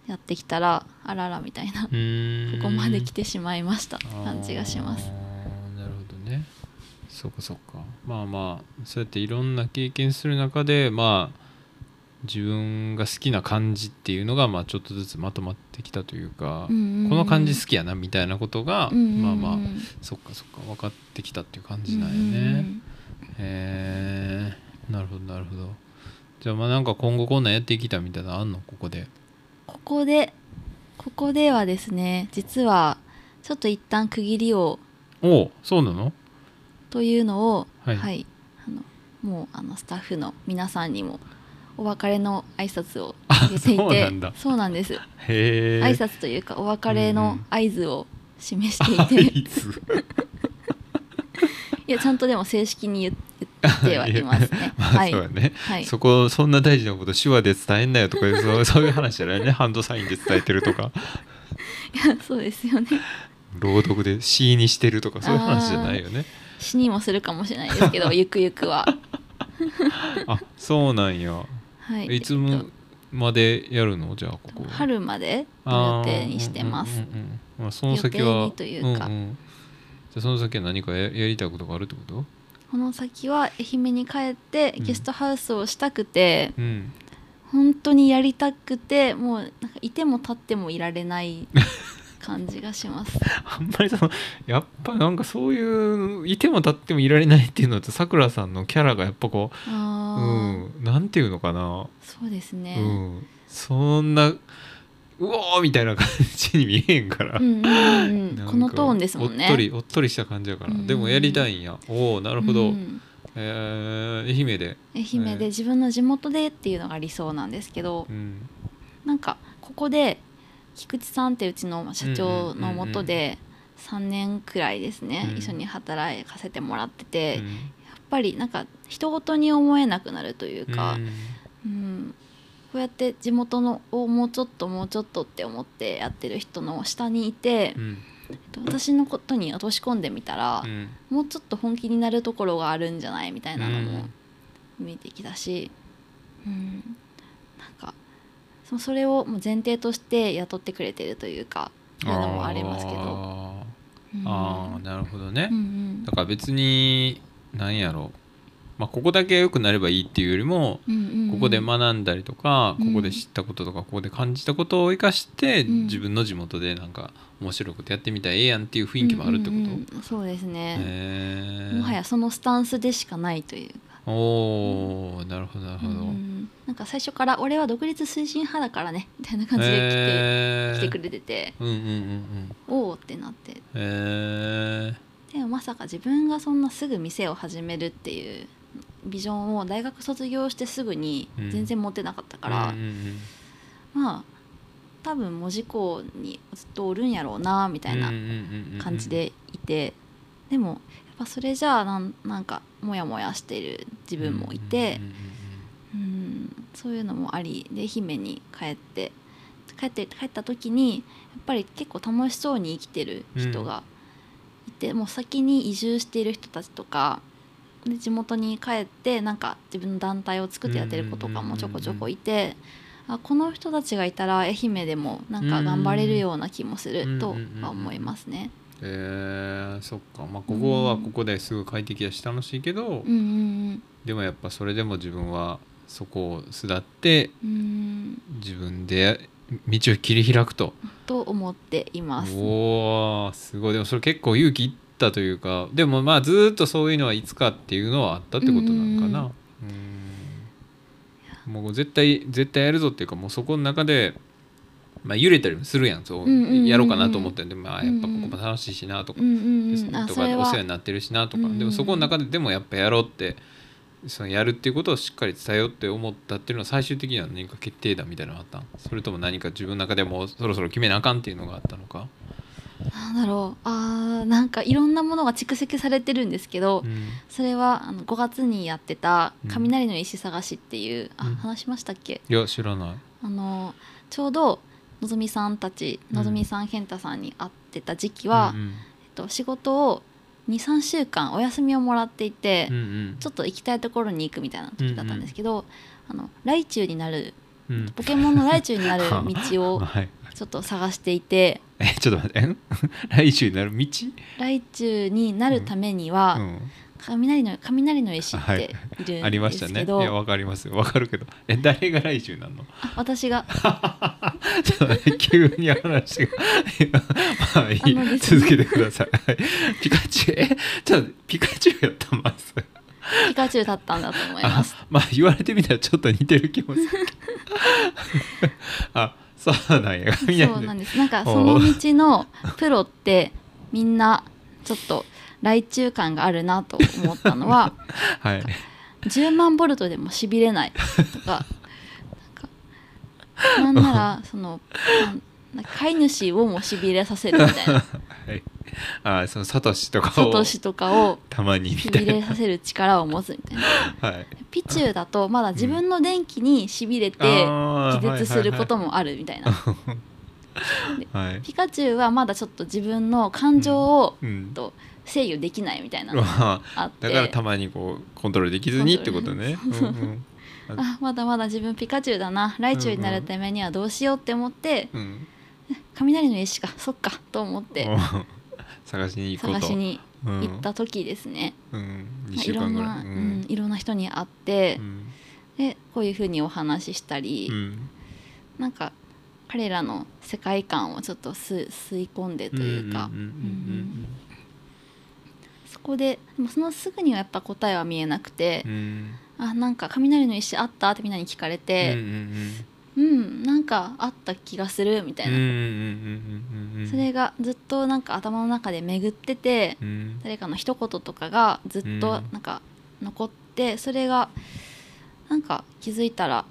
やってきたら、あららみたいな、ここまで来てしまいましたって感じがします。なるほどね。そうかそうか。まあまあそうやっていろんな経験する中でまあ自分が好きな感じっていうのがまあちょっとずつまとまってきたというか、うんうんうん。この感じ好きやなみたいなことが、うんうんうん。まあまあそっかそっか分かってきたっていう感じなんやね、うんうんえなるほどなるほど。じゃあまあなんか今後こんなんやっていきたいみたいなのあんの？ここで。ここでここではですね実はちょっと一旦区切りをおおそうなの？というのをはい。あのもうあのスタッフの皆さんにもお別れの挨拶をあげていてそうなんです。挨拶というかお別れの合図を示していて、いつ いやちゃんとでも正式に言ってはいますね。まあはい。そうやね、はい。そこそんな大事なこと手話で伝えんなよとかそうそういう話じゃないね。ハンドサインで伝えてるとか。いやそうですよね。朗読で詩にしてるとかそういう話じゃないよね。死にもするかもしれないですけどゆくゆくは。あそうなんやはい。いつもまでやるの？じゃあここ春までの予定にしてます。あーうんうんうんうんまあ、その先はにというか。んん。じゃあその先は何かややりたいことがあるってこと？この先は愛媛に帰ってうんゲストハウスをしたくて、うん。本当にやりたくてもうなんかいても立ってもいられない 感じがします。あんまりそのやっぱなんかそういういても立ってもいられないっていうのとさくらさんのキャラがやっぱこうあうー、んなんていうのかな、そうですね、うん。そんなうおーみたいな感じに見えんから、うんうんうんなんかこのトーンですもんね。おっとりおっとりした感じやから、うんでもやりたいんや。おおなるほど、うんえー、愛媛で。愛媛えー。で自分の地元でっていうのが理想なんですけど。うん。なんかここで菊池さんってうちの社長のもとで3年くらいですね、うん。一緒に働かせてもらってて、うん。やっぱりなんか人事に思えなくなるというか、うん。うんこうやって地元のをもうちょっともうちょっとって思ってやってる人の下にいて私のことに落とし込んでみたら、うん。もうちょっと本気になるところがあるんじゃないみたいなのもうん。見えてきたし、うん、そそれをもう前提として雇ってくれてるというかいうのもありますけど。あうん。なるほどね、うんうん。だから別に何やろ。まあここだけ良くなればいいっていうよりもここで学んだりとか、うん。ここで知ったこととかここで感じたことを生かして、うん。自分の地元でなんか面白いことやってみたらええやんっていう雰囲気もあるってこと、うんうんうん。そうですね、もはやそのスタンスでしかないというか、おーなるほどなるほど、うん。なんか最初から「俺は独立推進派だからね」みたいな感じで来て,、へー。来てくれててうんうんうんうん。おおってなって。へでもまさか自分がそんなすぐ店を始めるっていうビジョンを大学卒業してすぐに全然持ってなかったーから、うんうんまあ多分門司港にずっとおるんやろうなみたいなうんうんうんうん。感じでいて、でもぱそれじゃあなんなんかモヤモヤしてる自分もいてうんそういうのもありで愛媛に帰って帰って帰った時にやっぱり結構楽しそうに生きてる人がいて、もう先に移住している人たちとかで地元に帰ってなんか自分の団体を作ってやってる子とかもちょこちょこいて。あこの人たちがいたら愛媛でもなんか頑張れるような気もするとは思いますね。えー、そっか。まあここはここですごい快適だし楽しいけど、うんうんでもやっぱそれでも自分はそこを巣立ってうん。うん自分で道を切り開くと。と思っています。おーすごい。でもそれ結構勇気いったというかでもまあずーっとそういうのはいつかっていうのはあったってことなのかな。うん。もう絶対絶対やるぞっていうかもうそこの中でまあ揺れたりもするやんそうやろうかなと思ってんでまあやっぱここも楽しいしなとかとかお世話になってるしなとか、でもそこの中ででもやっぱやろうってそのやるっていうことをしっかり伝えようって思ったっていうのは最終的には何か決定打みたいなのがあったん？それとも何か自分の中でもうそろそろ決めなあかんっていうのがあったのか、なんだろう。あーなんかいろんなものが蓄積されてるんですけど、うん。それはあの5月にやってたうん「雷の石探し」っていう、あうん。話しましたっけ？いや知らない。あのちょうどのぞみさんたちうんのぞみさん健太さんに会ってた時期は、うんうん。えっと、仕事を23週間お休みをもらっていて、うんうん。ちょっと行きたいところに行くみたいな時だったんですけど、あのライチュウになるうん。ポケモンのライチュウになる 道を はい。ちょっと探していてえちょっと待って になる道、ライチュウになるためには、うん雷の雷の石っはい。ているありんましたね。いですけど、やわかりますよ。わかるけど。え誰が来週なの？あ私が。ちょっと待って急に話が まあいい。ね続けてください。はい。ピカチュウ？えちょっとピカチュウやったまずピカチュウだったんだと思います。あまあ言われてみたらちょっと似てる気もするけど。あそうなんや。そうなんです。なんかその道のプロってみんなちょっと来中感があるなと思ったのは はい。10万ボルトでもしびれない。とかなんかなら その飼い主をもしびれさせるみたいな。はい。あそのサトシとかをサトシとかをたまにみしたびれさせる力を持つみたいな。はい。ピチュウだとまだ自分の電気にしびれて気絶することもあるみたいなはい。ピカチュウはまだちょっと自分の感情をうん。と制御できないみたいなのがまああって。だからたまにこうコントロールできずにってことね。う。んうん。あまだまだ自分ピカチュウだな。ライチュウになるためにはどうしようって思って。うん。雷の石か。そっか。と思って。お探しに行こうと。探しにうん。行った時ですね、うん、2まあ週間ぐらい。いろんな、うんいろんな人に会って。う、ん。でこういうふうにお話ししたり、うん。なんか彼らの世界観をちょっと吸吸い込んでというか、んんんうんそこででもそのすぐにはやっぱ答えは見えなくてうん。う、んあなんか雷の石あった？ってみんなに聞かれうんて、うんなんかあった気がする？みたいな、うんうんうんうんうんうん。それがずっとなんか頭の中で巡ってて、うん。誰かの一言とかがずっとうん。なんか残ってそれがなんか気づいたら、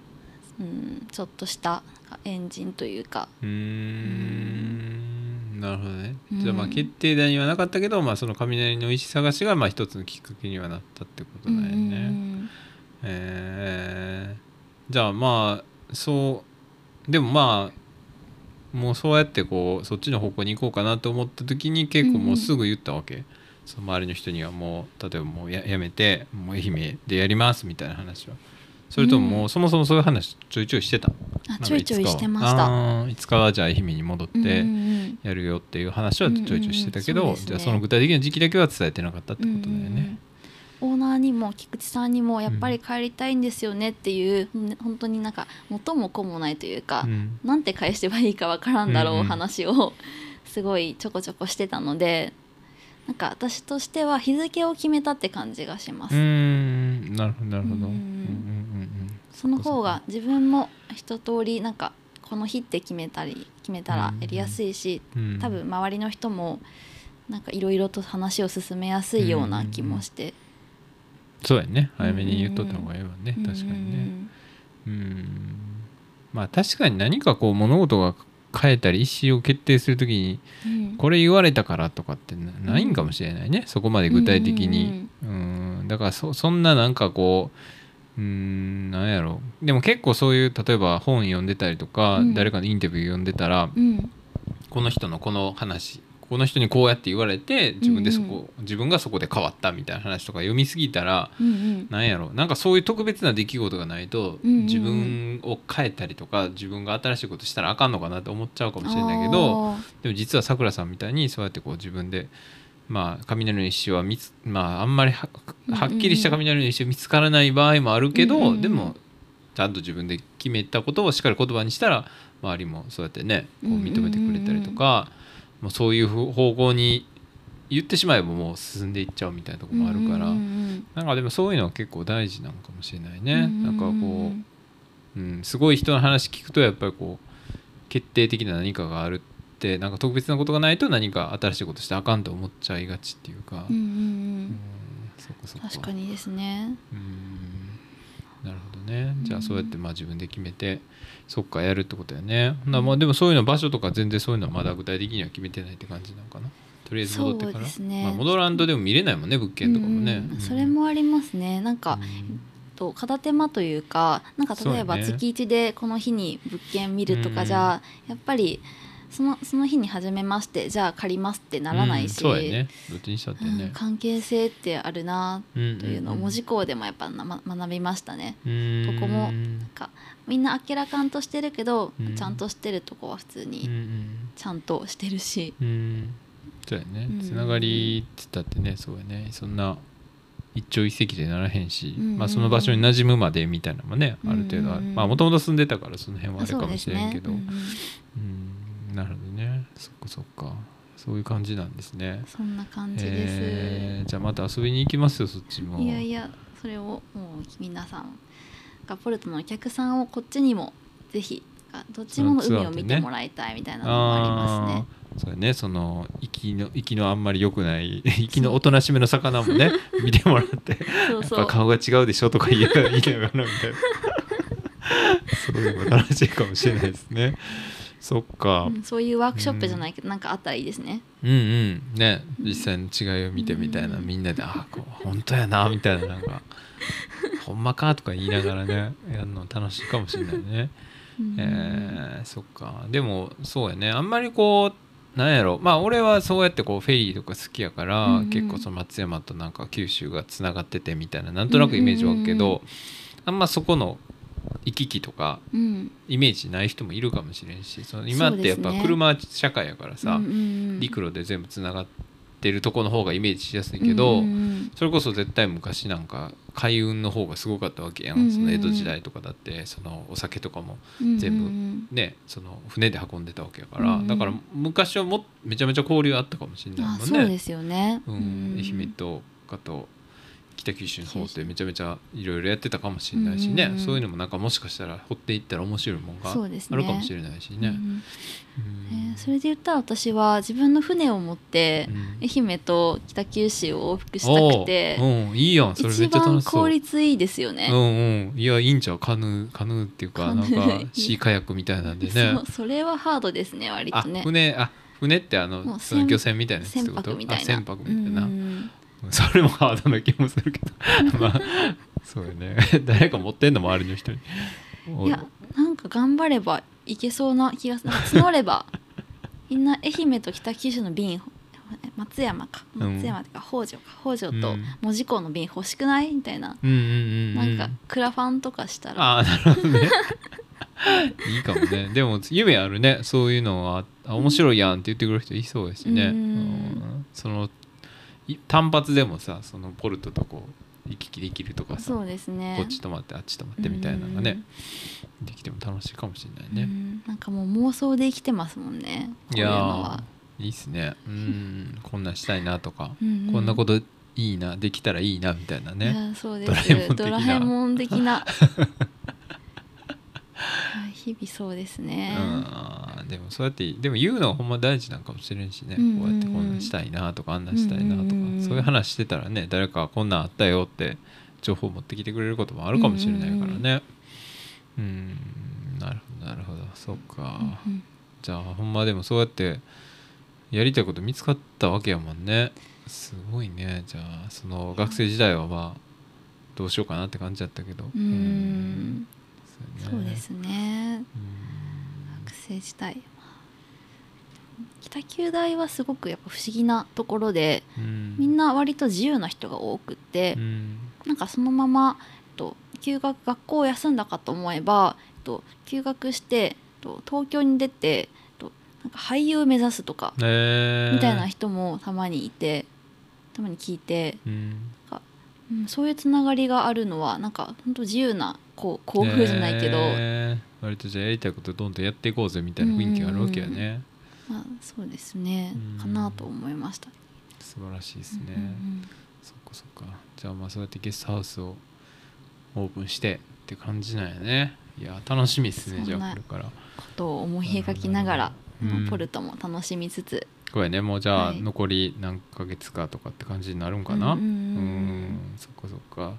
うん、ちょっとしたなんかエンジンというか。うーん。なるほどね。うん。じゃあまあ決定打にはなかったけど、まあ、その雷の石探しがまあ一つのきっかけにはなったってことだよね、うんえー。じゃあまあそうでもまあもうそうやってこうそっちの方向に行こうかなと思った時に結構もうすぐ言ったわけ、その周りの人にはもう例えばもうややめてもう愛媛でやりますみたいな話はそれとももうそもそもそういう話ちょいちょいしてた？あちょいちょいしてました。たいつかはじゃあ愛媛に戻って、うんうんうん。やるよっていう話はちょいちょいしてたけど、うんうんね。じゃあその具体的な時期だけは伝えてなかったってことだよね。うんうんうん。オーナーにも菊池さんにもやっぱり帰りたいんですよねっていう、ね本当になんか元も子もないというか、うん。なんて返してばいいかわからんだろううんうん。話をすごいちょこちょこしてたのでなんか私としては日付を決めたって感じがします。うーん。なるほどなるほど。うんうんうん。その方が自分も一通りなんかこの日って決めたり決めたらやりやすいし、多分周りの人もなんかいろいろと話を進めやすいような気もして、そうやね。早めに言っとった方がいいわね、うん。確かにね。うん。まあ確かに何かこう物事が変えたり意思を決定するときにうん。これ言われたからとかってなないんかもしれないね、そこまで具体的に、うん。だからそそんななんかこううんなんやろ。でも結構そういう例えば本読んでたりとか、うん。誰かのインタビュー読んでたらうん。この人のこの話この人にこうやって言われて自分でそこ、うん自分がそこで変わったみたいな話とか読みすぎたらうんうん。なんやろ。なんかそういう特別な出来事がないと、うんうんうん。自分を変えたりとか自分が新しいことしたらあかんのかなと思っちゃうかもしれないけどでも実はさくらさんみたいにそうやってこう自分でまあ雷の石は見つまああんまりははっきりした雷の石は見つからない場合もあるけど、うんうんうん。でもちゃんと自分で決めたことをしっかり言葉にしたら周りもそうやってねこう認めてくれたりとか、もうそういう方向に言ってしまえばもう進んでいっちゃうみたいなところもあるから、うんうんなんかでもそういうのは結構大事なのかもしれないね。うんうんなんかこう、うん、すごい人の話聞くとやっぱりこう決定的な何かがあるってなんか特別なことがないと何か新しいことしてあかんと思っちゃいがちっていうか、うんうんううん確かにですね。うんなるほどね。じゃあそうやってまあ自分で決めてそっかやるってことやね。まあでもそういうの場所とか全然そういうのはまだ具体的には決めてないって感じなのかな？とりあえず戻ってから、そうですね。まあ、戻らんとでも見れないもんね物件とかもね、うん。うん。それもありますね。なんか、うん。と片手間というかなんか例えば月1でこの日に物件見るとかじゃ、やっぱりそのその日に初めましてじゃあ借りますってならないし、うんそうやね。どっちにしたってうんね、関係性ってあるなというのを文字工でもやっぱな、ま、学びましたね。こここもなんかみんなあっけらかんとしてるけど、うん。ちゃんとしてるとこは普通うんにちゃんとしてるし、うん。うんそうやね。うん。つながりって言ったってねそうやね。そんな一朝一夕でならへんし、うんうんまあ、その場所に馴染むまでみたいなのもねある程度もともと住んでたからその辺はあるかもしれんけど。そうですね。うんなるほどね。そっかそっか。そういう感じなんですね。そんな感じです。えー。じゃあまた遊びに行きますよそっちも。いやいやそれをもう皆さんがポルトのお客さんをこっちにもぜひあどっちもの海を見てもらいたいみたいなのもありますね。そうやねその息の息のあんまり良くない 息のおとなしめの魚もね見てもらってそうそう。やっぱ顔が違うでしょとか言いながらみたいな。そういうのが楽しいかもしれないですねそっか、うんそういうワークショップじゃないけど、なんかあったらいいですね。うんうん。ね実際の違いを見てみたいな、うん。みんなで「あこう本当やな」みたいな。なんか「ほんまか」とか言いながらねやるの楽しいかもしれないね。うん。えーそっか。でもそうやね。あんまりこうなんやろ。まあ俺はそうやってこうフェリーとか好きやから、うんうん。結構その松山となんか九州がつながっててみたいななんとなくイメージはあるけど、うんうんうん。あんまそこの行き来とかうん。イメージない人もいるかもしれんしその今ってやっぱ車社会やからさ、うんうんうん。陸路で全部つながってるとこの方がイメージしやすいけど、うんうんそれこそ絶対昔なんか海運の方がすごかったわけやん、うんうんうん。その江戸時代とかだってそのお酒とかもうん全部うん。ねその船で運んでたわけやから、うんうん。だから昔はもめちゃめちゃ交流あったかもしれないもんね。あそうですよね。うん、愛媛とかと行北九州の方ってめちゃめちゃいろいろやってたかもしれないしね、うんうんうん。そういうのもなんかもしかしたら掘っていったら面白いもんがあるかもしれないしね。うんうん。えーそれで言ったら私は自分の船を持ってうん。愛媛と北九州を往復したくてうん、いいやん。それめっ一ちゃ楽番しそう。効率いいですよね。うんうん。いやいいんちゃう？カヌーカヌーっていうかなんかシーカヤックみたいなんでね。それはハードですね割あとね。船あ船ってあの漁船みたいなやつって船こと？舶みたいな。あ船舶みたいな、うん それもハードな気もするけど。まあそうよね。誰か持ってんの周りの人に。いやなんか頑張ればいけそうな気がする。募ればみんな愛媛と北九州の便松山か。うん。松山とか北条か。北条とうん。門司港の便欲しくない？みたいな、うんうんうんうんなんかクラファンとかしたら。ああなるほどね。いいかもね。でも夢あるね。そういうのは。あ面白いやんって言ってくれる人いそうですしね、うん。うん。そのい単発でもさそのポルトとこう行き来できるとかさそうですね。こっち泊まってあっち泊まってみたいなのがね、できても楽しいかもしれなうんいね、うん。なんかもう妄想で生きてますもんね。いやいいっすね。うん。こんなんしたいなとか、うんうん。こんなこといいなできたらいいなみたいないねやそうでドラえもん的な。すドラえもん的な。はい日々そうですね。うんでもそうやってでも言うのはほんま大事なんかもしれんしね、こうやってこんなんしたいなとかあんなんしたいなとか、そういう話してたらね誰かこんなんあったよって情報持ってきてくれることもあるかもしれないからね。うんなるほどなるほど。そうか、うんうん。じゃあほんまでもそうやってやりたいこと見つかったわけやもんね。すごいね。じゃあその学生時代はまあどうしようかなって感じだったけど。うーん。そうね。そうですね。うん学生時代北九大はすごくやっぱ不思議なところでうん。みんな割と自由な人が多くってうん。なんかそのままえっと休学学校を休んだかと思えばえっと休学してえっと東京に出てえっとなんか俳優を目指すとかえー。みたいな人もたまにいてたまに聞いて、うん。うん、そういうつながりがあるのはなんか本当自由なこう校風じゃないけど、えー。割とじゃあやりたいことどんどんやっていこうぜみたいな雰囲気があるわけやね、まあ、そうですね。うん。かなと思いました。素晴らしいですね、うんうんそっかそっか。じゃあまあそうやってゲストハウスをオープンしてって感じなんやね。いや楽しみですねじゃあこれから。ことを思い描きながら、うん。まあポルトも楽しみつつ。これね。もうじゃあはい。残り何ヶ月かとかって感じになるんかな。うんうんうんん。そっかそっか。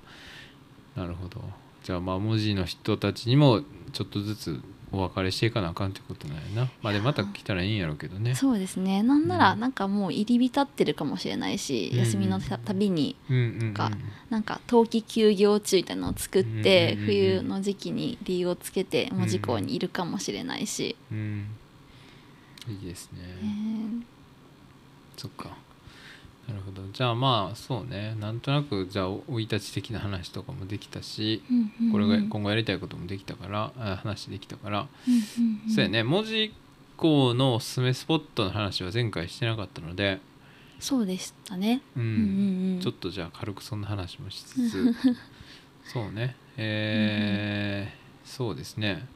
なるほどじゃあまあ文字の人たちにもちょっとずつお別れしていかなあかんってことなんやな。まあでまた来たらいいんやろうけどね。そうですね。なんならうん。なんかもう入り浸ってるかもしれないし、うん休みのたたびにうんうんうん。かなんか冬季休業中みたいなのを作って、うんうんうんうん。冬の時期に理由をつけて門司港にいるかもしれないし、うん。いいですね、え。ーそっかなるほど。じゃあまあそうね。なんとなくじゃあ生い立ち的な話とかもできたしうんうんうん。これが今後やりたいこともできたからあ話できたから、うんうんうん。そうやね。文字港のおすすめスポットの話は前回してなかったので、そうでしたね、うん。うんうんうん。ちょっとじゃあ軽くそんな話もしつつ。そうね。えーそうですね。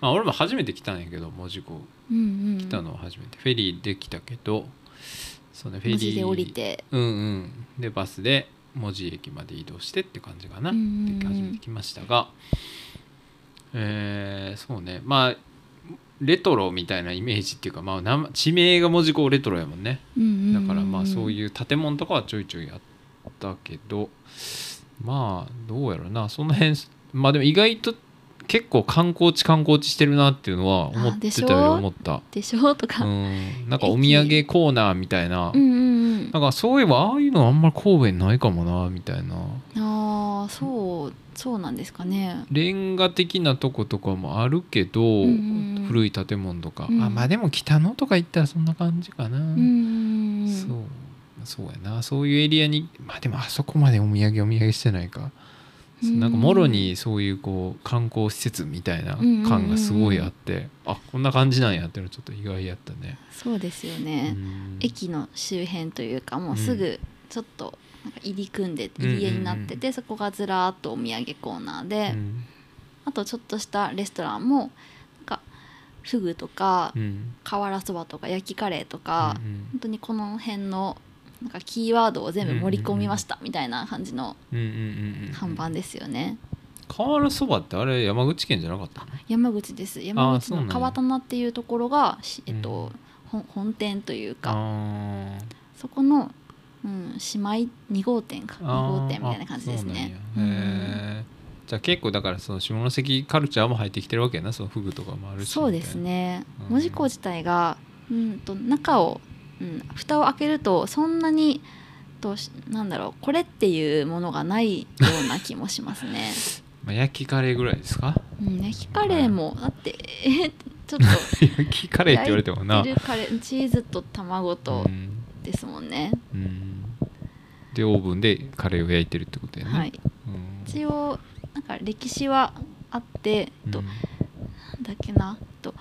まあ俺も初めて来たんやけど門司港うんうん。来たのは初めて、フェリーで来たけどそうねフェリー文字で降りて。うんうん。でバスで門司駅まで移動してって感じかな、で初めて来ましたが。えーそうね。まあレトロみたいなイメージっていうか、まあ、地名が門司港レトロやもんね。だからまあそうういう建物とかはちょいちょいあったけど。まあどうやろうな。その辺まあでも意外と結構観光地観光地してるなっていうのは思ってたより思った。でしょ？とか、ううん。んなんかお土産コーナーみたいな、うんうんなんかそういえばああいうのあんまり神戸にないかもなみたいな。ああそうそうなんですかね。レンガ的なとことかもあるけど、んうん古い建物とか、うん。あまあでも北野とか行ったらそんな感じかな、うんうんうんそう。そうやな。そういうエリアにまあでもあそこまでお土産お土産してないか、うんなんかもろにそういうこう観光施設みたいな感がすごいあって、あこんな感じなんやってのちょっと意外やったね、そうですよね、うん。駅の周辺というかもうすぐちょっとなんか入り組んで入り江になってて、そこがずらーっとお土産コーナーで、うん。あとちょっとしたレストランもなんかフグとかうん。瓦そばとか焼きカレーとか、うん。本当にこの辺のなんかキーワードを全部盛り込みましたみたいな感じの看板ですよね、瓦そばってあれ山口県じゃなかった？の山口です。山口の川棚っていうところがしえっとうん。本本店というか。あそこの、うん、姉妹2号店か。ー2号店みたいな感じですね。じゃあ結構だからその下関カルチャーも入ってきてるわけやな。そのフグとかもあるしそうですね。うん。門司港自体が、うん、と中を、うん、蓋を開けるとそんなにとしなんだろうこれっていうものがないような気もしますね、まあ、焼きカレーぐらいですか？うん、焼きカレーもだってえちょっと 焼きカレーって言われてもな。カレーチーズと卵とうん。ですもんね、うん。でオーブンでカレーを焼いてるってことやね。はい。うん。一応なんか歴史はあって、えっとうん。なんだっけな、と、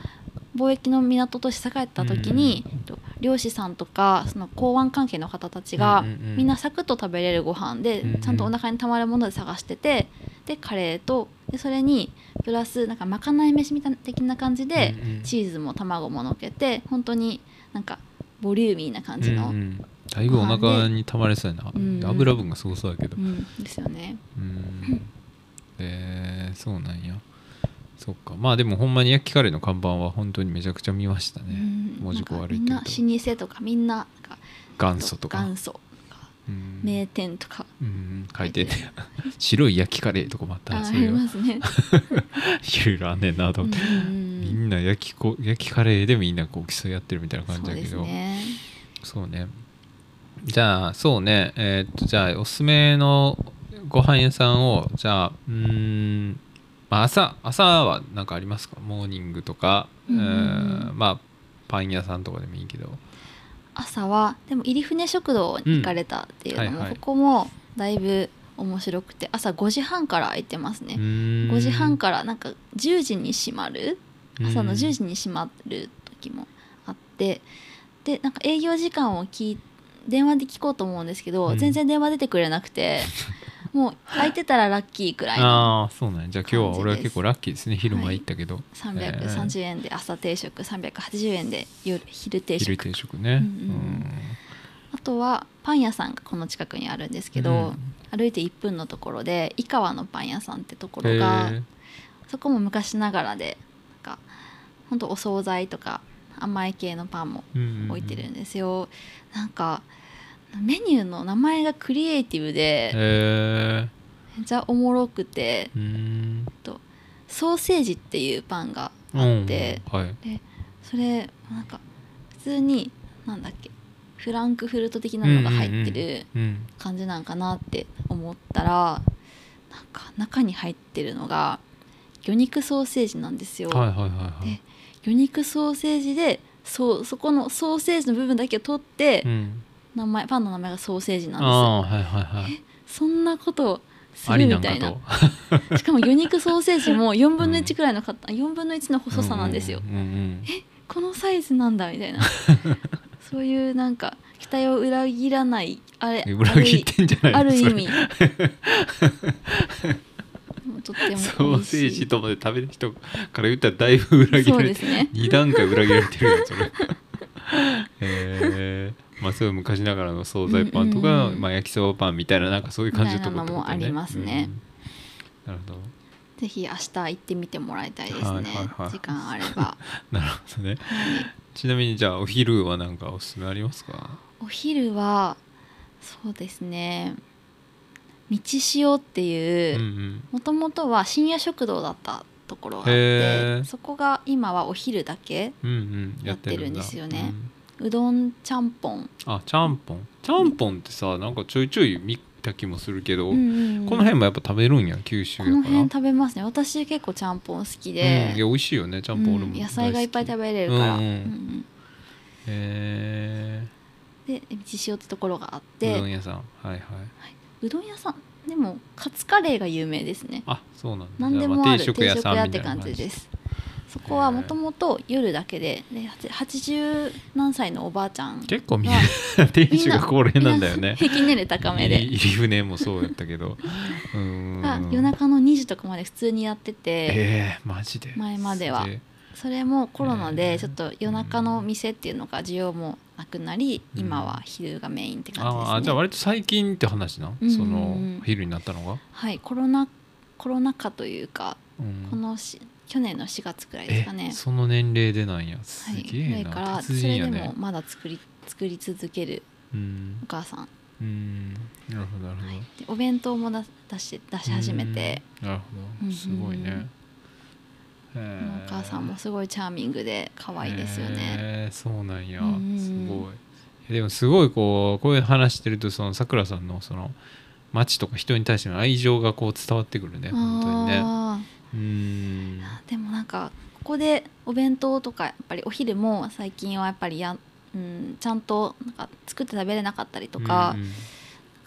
貿易の港として栄えた時に、えっと、漁師さんとかその港湾関係の方たちが、うんうんうん。みんなサクッと食べれるご飯で、うんうん。ちゃんとお腹にたまるもので探しててでカレーとでそれにプラスなんかまかない飯みたいな的な感じで、うんうん。チーズも卵ものけて本当になんかボリューミーな感じの、うんうん。うんだいぶお腹にたまれそうやな、うん。うん油分がすごそうだけど。ですよね。うん。えー、そうなんやそっか。まあでもほんまに焼きカレーの看板は本当にめちゃくちゃ見ましたね、うん。文字工なんか悪いけどみんな老舗とかみんな元祖とか。元祖。名店とか、うん。書いてて白い焼きカレーとかもあったあありねそれがますね。いろいろあんねんなと思って、うんみんな焼きこ焼きカレーでみんなこう競い合ってるみたいな感じだけど。すね。そうね。じゃあそうね。えーっとじゃあおすすめのご飯屋さんをじゃあうーん、まあ、朝朝は何かありますか？モーニングとか、うん。まあパン屋さんとかでもいいけど。朝はでも入船食堂に行かれたっていうのも、うんはいはい。ここもだいぶ面白くて朝5時半から開いてますね。5 5時半からなんか10時に閉まる？朝の10時に閉まる時もあってでなんか営業時間を聞い電話で聞こうと思うんですけど、うん。全然電話出てくれなくて もう空いてたらラッキーくらいのああそうなんや。じゃあ今日は俺は結構ラッキーですね。昼間行ったけど、330円で朝定食380円で夜昼定昼食定食ね、うんうん。あとはパン屋さんがこの近くにあるんですけど、歩いて1分のところで井川のパン屋さんってところがそこも昔ながらでなんかほんとお惣菜とか甘い系のパンもうんうんうん。置いてるんですよ、なんかメニューの名前がクリエイティブでへめっちゃおもろくてえうん。とソーセージっていうパンがあって、うんはい。でそれなんか普通になんだっけフランクフルト的なのが入ってるうん。感じなんかなって思ったらなんか中に入ってるのが魚肉ソーセージなんですよ。はいはいはいはい。で魚肉ソーセージでそうそこのソーセージの部分だけを取って、うん名前パンの名前がソーセージなんああはいはいはい。ですよ。そんなことをするみたいな。と。しかも魚肉ソーセージも4分の1くらいのか4分の1の細さなんですよ。うんうんこのサイズなんだみたいな。そういうなんか期待を裏切らないあれうん裏切ってんじゃない？のある意味。とってもソーセージととまで食べる人から言ったらだいぶ裏切そられてうですね。2段階裏切られてるよそれ。へえまあそういう昔ながらの惣菜パンとか、まあ、焼きそばパンみたいななんかそういう感じのとこってことね。もありますね。うん。なるほど。ぜひ明日行ってみてもらいたいですね、はいはいはい。時間あれば、なるほどね。はい、ちなみにじゃあお昼は何かおすすめありますか？お昼はそうですね。道塩ってうんいううんもともとは深夜食堂だったところがあってそこが今はお昼だけやってるんだ。ですよね。うん。うどんちゃんぽん、あちゃんぽん。ちゃんぽんってさなんかちょいちょい見た気もするけど、うんうんうん。この辺もやっぱ食べるんや九州やから。この辺食べますね。私結構ちゃんぽん好きうん、でいや、美味しいよねちゃんぽん。俺もうん野菜がいっぱい食べれるから、うんうん。うんうん。へで道塩ってところがあっえうどてん屋さん。はいはい、うどん屋さん。でもカツカレーが有名ですね。あそうなんだ。何でもある。定食屋みって感じですそこはもともと夜だけでで80何歳のおばあちゃん結構みんまな 店主が高齢なんだよね。平均年齢高めで。入り船もそうやったけど。夜中の2時とかまで普通にやっててえー、マジで。前までは。それもコロナでちょっと夜中の店っていうのが需要もなくなり、うん。今は昼がメインって感じですね。ああじゃあ割と最近って話な、うん。その昼になったのが、はいコロナコロナ禍というかうん。このし去年の4月くらいですかね。えその年齢でなんや。すはいげえな、だからそれでもまだ作り作り続けるうん。お母さん、うん。なるほどなるほど、はい、でお弁当も出出し出し始めて、うん。なるほど。すごいね、うんお母さんもすごいチャーミングで可愛いですよね。そうなんや、すごい。えでもすごいこうこういう話してるとそのさくらさんのその街とか人に対しての愛情がこう伝わってくるね本当にね。あうーん。ーでもなんかここでお弁当とかやっぱりお昼も最近はやっぱりや、うん、ちゃんとなんか作って食べれなかったりとか,、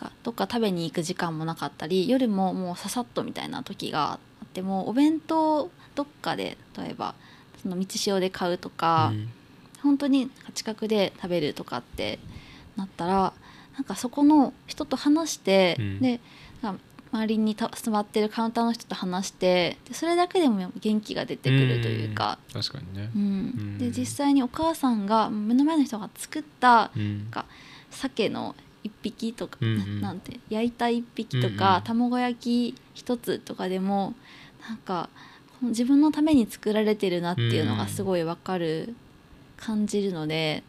なんかどっか食べに行く時間もなかったり夜ももうささっとみたいな時があってもお弁当どっかで例えばその道潮で買うとか、うん。本当に近くで食べるとかってなったらなんかそこの人と話して、うんで周りにた座ってるカウンターの人と話してでそれだけでも元気が出てくるというか、うん。確かにね。うん。うん。で実際にお母さんが目の前の人が作ったうん。か鮭の一匹とか、うんうん。ななんて焼いた一匹とか、うんうん。卵焼き一つとかでもなんか自分のために作られてるなっていうのがすごいわかる、感じるので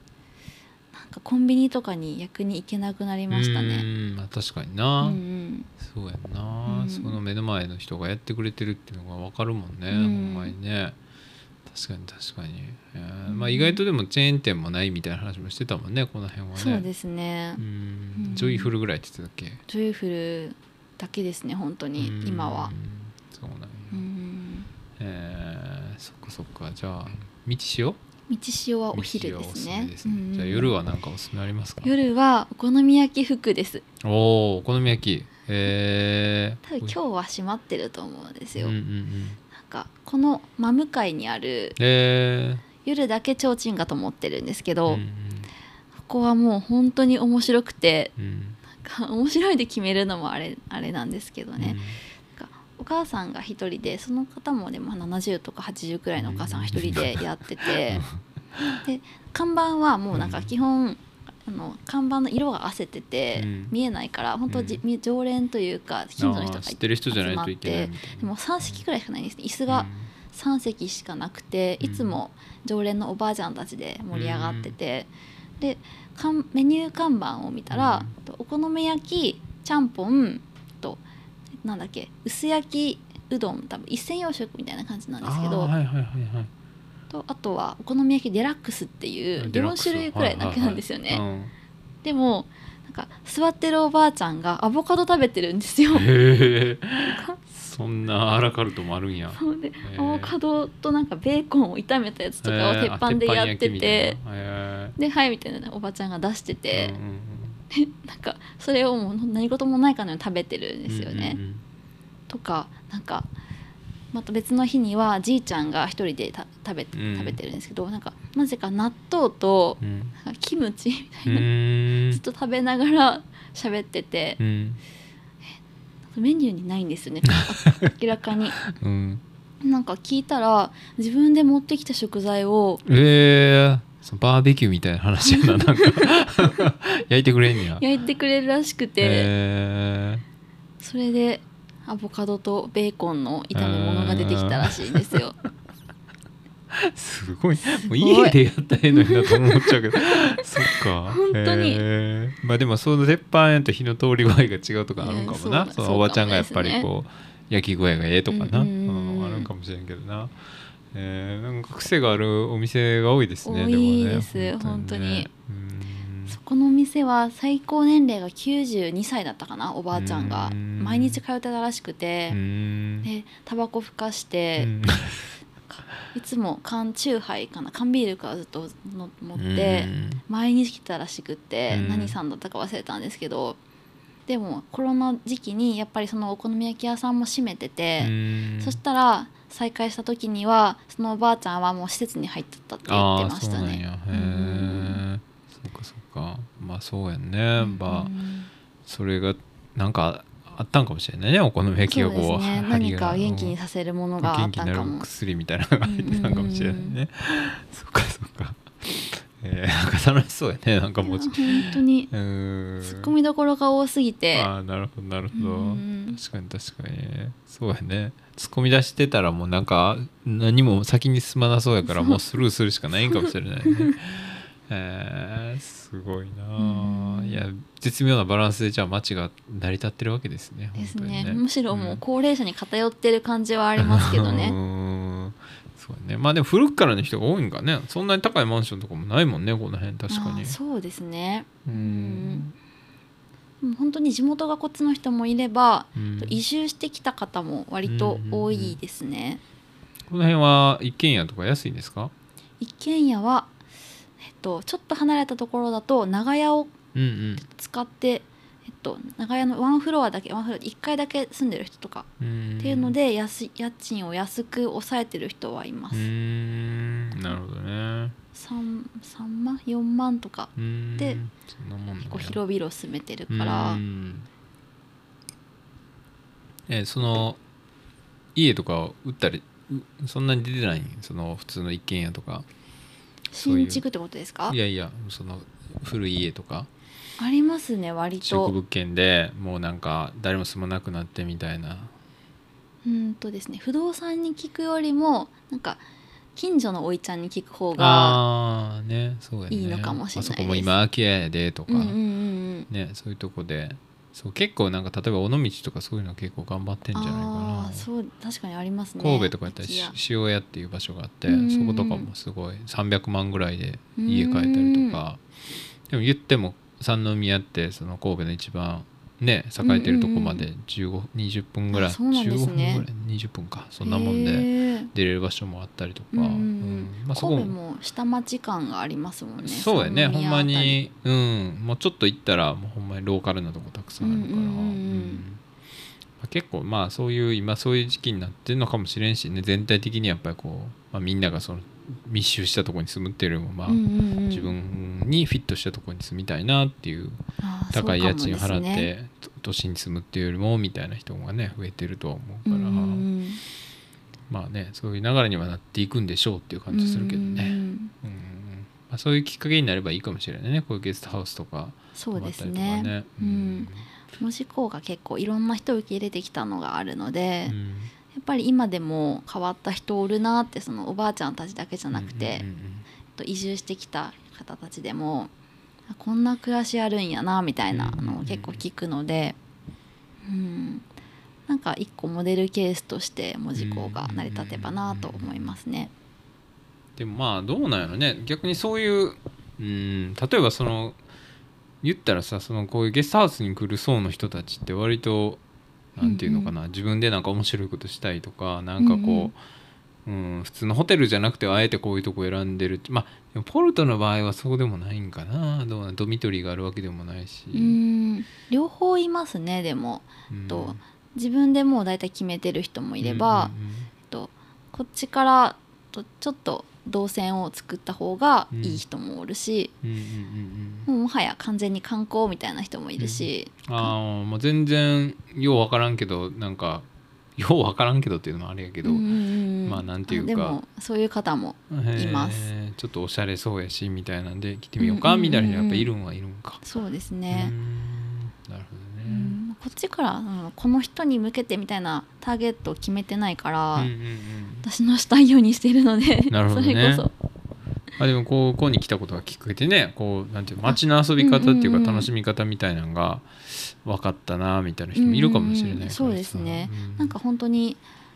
コンビニとかに逆に行けなくなりましたうね。んまあ確かにうな、んうん。そうやんな、うん。その目の前の人がやってくれてるっていうのが分かるもんね、うん。ほんまにね。確かに確かに、えーうん。まあ、意外とでもチェーン店もないみたいな話もしてたもんねこの辺はね。そうですね、うん。うん。ジョイフルぐらいって言ってたっけ？ジョイフルだけですね本当にうん。今は。そうなんや、うん。えーそっかそっか。じゃあ道潮道潮はお昼ですね。じゃあ夜は何かおすすめありますか？夜はお好み焼き服です。おおお好み焼き。えー、多分今日は閉まってると思うんですよ、うんうんうん。なんかこの真向かいにあるえ夜だけ提灯が灯ってるんですけー、ど、うんここはもう本当に面白くてうん。うんなんか面白いで決めるのもあれあれなんですけどね、なん。かお母さんが一人でその方もでも70とか80くらいのお母さんが一人でやっててで看板はもうなんか基本あの看板の色が褪せててうん。見えないから本当じ常連というか近所の人が知ってる人じゃないといけないでも3席くらいしかないんです。ね椅子が3席しかなくてうん。いつも常連のおばあちゃんたちで盛り上がってて、でかんメニュー看板を見たら、とお好み焼きちゃんぽんとなんだっけ？薄焼きうどん多分一銭洋食みたいな感じなんですけど。はいはいはいはい。とあとはお好み焼きデラックスっていう4デラックス種類くらいだけなんですよね、はいはいはい。でもなんか座ってるおばあちゃんがアボカド食べてるんですよ。うんへえ。そんなアラカルトもあるんや。そうでアボカドとなんかベーコンを炒めたやつとかを鉄板でやってて、へで「はい」みたいなおばちゃんが出してーて。うん、うん なんかそれをもう何事もないかのように食べてるんうんですよね。うんうんとかなんかまた別の日にはじいちゃんが一人でた食べうん。食べてるんですけど、なんかなぜか納豆とキムチみたういな、ずっと食べながら 喋っててう、ん。メニューにないんですよね。明らかに。うん。なんか聞いたら自分で持ってきた食材をえー、そのバーベキューみたいな話やななんか。焼いてくれんねや。焼いてくれるらしくて、えそれでアボカドとベーコンの炒め物が出てきたらしいんですよ。ー、すごい。もう家でやったらええのになと思っちゃうけど。そっか。本当に。えー。まあでもその鉄板やと火の通り具合が違うとかあるんかもな、ねそそうのおばちゃんがやっぱりこう焼き具合がええとかな、うんうんうん。うんあるんかもしれんけどな、えー、なんか癖があるお店が多いですね多いもねです本当にうん。そこのお店は最高年齢が92歳だったかなおばあちゃんが。うん。毎日通ってたらしくて。うん。でタバコふかしてうん。いつも缶チューハイかな缶ビールからずっとの持って毎日来てたらしくってうん。何さんだったか忘れたんですけど。でもコロナ時期にやっぱりそのお好み焼き屋さんも閉めててうん。そしたら再開した時にはそのおばあちゃんはもう施設に入ってたって言ってましたね。そうなんや。へえそっかそっか。まあそうやんね、まあうん。それがなんかあったんかもしれないね。お好み焼きがこうね。何か元気にさせるものがあ元気になるったんかも薬みたいなのが入ってたんかもしれないね。そっかそっか。えー、なんか楽しそうやね。なんかもう本当にツッコミどころが多すぎて。ああなるほどなるほど。うん。確かに確かに。そうやね突っ込み出してたらもうなんか何も先に進まなそうやから もうスルーするしかないんかもしれないね。えー、すごいないや絶妙なバランスでじゃあ街が成り立ってるわけですねですね。本当にむしろもううん。高齢者に偏ってる感じはありますけどうねそうやね。まあでも古くからの人が多いんかね。そんなに高いマンションとかもないもんねこの辺。確かあにーそうですね。うーん本当に地元がこっちの人もいればうん。移住してきた方も割と多いですね。この辺は一軒家とか安いんですか？一軒家はえっとちょっと離れたところだと長屋をうんうん。使ってえっと長屋のワンフロアだけワンフロア1階だけ住んでる人とかうん。っていうので安い家賃を安く抑えてる人はいます。ん。なるほどね 3, 3万4万とかで結や。構広々住めてるうからえその家とかを売ったりうそんなに出てないん？その普通の一軒家とか。新築ってことですか？いやいやその古い家とか。ありますね割と。物件でもうなんか誰も住まなくなってみたいな。うんとですね不動産に聞くよりもなんか近所のおいちゃんに聞く方がいいのかもしれないです。あそこも今空き家やでとか、うんうんうんうん。ねそういうとこでそう結構なんか例えば尾道とかそういうの結構頑張ってんじゃないかあな。あそう確かにありますね。神戸とかやったら塩屋っていう場所があってうんうんうん。そことかもすごい300万ぐらいで家買えたりとか。でも言っても三宮ってその神戸の一番ね栄えてるとこまで1520分ぐらい。あそうなんですね。15分ぐらい？20分か。そんなもんで出れる場所もあったりとか。うんまあそも。下町感がありますもんね。そうやね。三ほんまにうん。もうちょっと行ったらもうほんまにローカルなとこたくさんあるから、うんうんうん。うん。うんまあ結構まあそういう今そういう時期になってるのかもしれんしね。全体的にやっぱりこう、まあ、みんながその密集したところに住むっていうよりもまあ、うんうんうん。自分にフィットしたところに住みたいなっていう高い家賃を払って、ね。と都心に住むっていうよりもみたいな人がね増えてるとは思うから、うんうんうん。まあねそういう流れにはなっていくんでしょうっていう感じするけどね。うんうんまあ、そういうきっかけになればいいかもしれないね。こういうゲストハウスとかそうですね。ね。うん。門司港が結構いろんな人を受け入れてきたのがあるので、やうん。っぱり今でも変わった人おるなってそのおばあちゃんたちだけじゃなくて、と移住してきた方たちでもあこんな暮らしあるんやなみたいなのを結構聞くので、うん、なんか一個モデルケースとして門司港が成り立てばなと思いますね。でもまあどうなんやろね。逆にそういううん。例えばその言ったらさそのこういうゲストハウスに来る層の人たちって割となんていうのかな、自分でなんか面白いことしたいとかなんかこう、うん普通のホテルじゃなくてあえてこういうとこ選んでる。まあポルトの場合はそうでもないんかな。どうなんドミトリーがあるわけでもないし、うん。両方いますねでも。うん。と自分でもう大体決めてる人もいれば、うんうんうん。とこっちからとちょっと動線を作った方がいい人もおるし、うんうんうんうん。もうもはや完全に観光みたいな人もいるし、ああまあ全然よう分からんけどなんかよう分からんけどっていうのもあれやけど、うんうんうん。まあなんていうか。でもそういう方もいます。ちょっとおしゃれそうやしみたいなんで来てみようかうんうんうんうん。みたいな人やっぱいるんはいるんか、そうですね、ん。なるほうどね、んこっちから、うんこの人に向けてみたいなターゲットを決めてないから、うんうんうん。私のしたいようにしてるのでなるほどね。それこそ。あでもここに来たことがきっかけでねこうなんていうの街の遊び方っていうかうんうんうん。楽しみ方みたいなのが分かったなみたいな人もいるかもしれないうんうんうんそうですね。うん。なんか本当に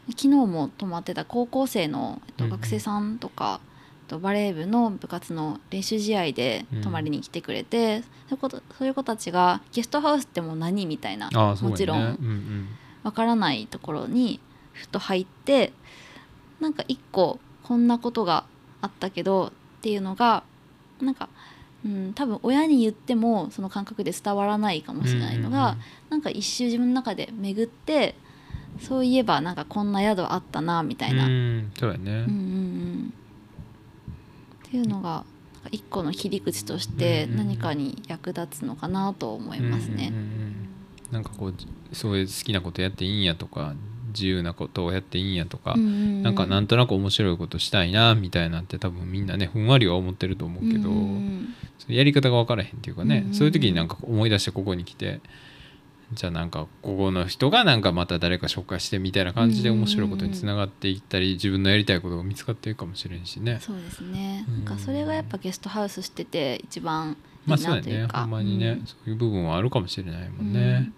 昨日も泊まってた高校生の、えっと、うんうん。学生さんとか、えっとバレー部の部活の練習試合で泊まりに来てくれて、そういうことそういう子たちがゲストハウスってもう何みたいなもちろんうんうんわからないところにふと入ってなんか一個こんなことがあったけどっていうのがなんか、うん、多分親に言ってもその感覚で伝わらないかもしれないのが、なんか一周自分の中で巡ってそういえばなんかこんな宿あったなみたいな、ううんんそうやね、うんうんっていうのが一個の切り口として何かに役立つのかなと思いますね。うんうんうんなんかこうそういう好きなことやっていいんやとか自由なことをやっていいんやとか、うんうんうん。なんかなんとなく面白いことしたいなみたいなって多分みんなねふんわりは思ってると思うけど、うんうんやり方が分からへんっていうかね、うんうん。そういう時になんか思い出してここに来てじゃあなんかここの人がなんかまた誰か紹介してみたいな感じで面白いことにつながっていったり自分のやりたいことが見つかっていくかもしれんしね。そうですね、うん。なんかそれがやっぱゲストハウスしてて一番いいまあそうやね。なというか、ほんまにね、うんそういう部分はあるかもしれないもんうん。ね。なん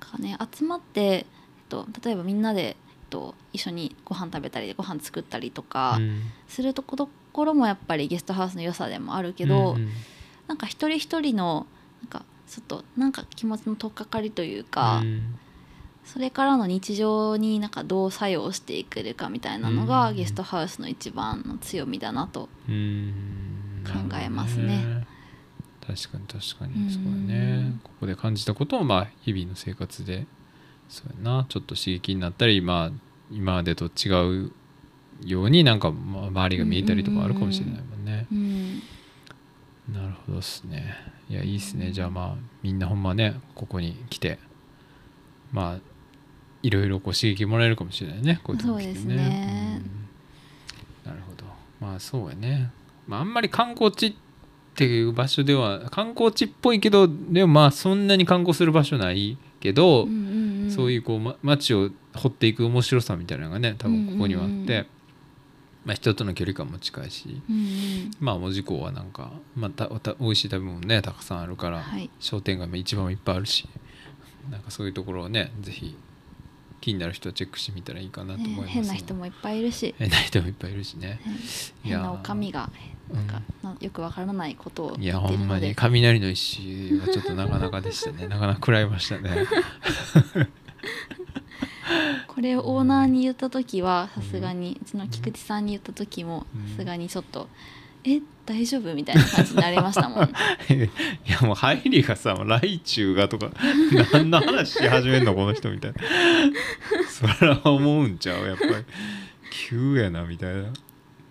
かね集まって、えっと、例えばみんなで、えっと、一緒にご飯食べたりご飯作ったりとかうん。するところもやっぱりゲストハウスの良さでもあるけど、うんうん。なんか一人一人のなんかちょっとなんか気持ちの取っかかりというか、うん。それからの日常になんかどう作用していくるかみたいなのが、うん。ゲストハウスの一番の強みだなと。うん。考えますね。確かに確かうんに。そうだね。ここで感じたことをまあ日々の生活でそうやな。ちょっと刺激になったりまあ今までと違うようになんかまあ周りが見えたりとかあるかもしれないもんね。うん。なるほどっすねいやいいっすね。じゃあまあみんなほんまねここに来てまあいろいろこう刺激もらえるかもしれないねこういうとこ来てそうですね。うん。なるほど。まあそうやね、まあ、あんまり観光地っていう場所では観光地っぽいけどでもまあそんなに観光する場所ないけど、うんうんうん。そういうこう、ま、街を掘っていく面白さみたいなのがね多分ここにはあって、うんうんうんまあ、人との距離感も近いしうんうん。まあ門司港はなんか、まあ、たた美味しい食べ物ねたくさんあるから、はい。商店街も一番いっぱいあるしなんかそういうところをねぜひ気になる人はチェックしてみたらいいかなと思いねます、変な人もいっぱいいるし、変な人もいっぱいいるしね。ねいやー変なおかみがなんか、なよくわからないことを言いやほんまに雷の石はちょっとなかなかでしたね。なかなか食らいましたねこれをオーナーに言った時はさすがにうちの菊池さんに言った時もうん。さすがにちょっと「え大丈夫?」みたいな感じになりましたもん。いやもう入りがさ「ライチュウが」とか何の話し始めんのこの人みたいな。それは思うんちゃうやっぱり。急やなみたいな。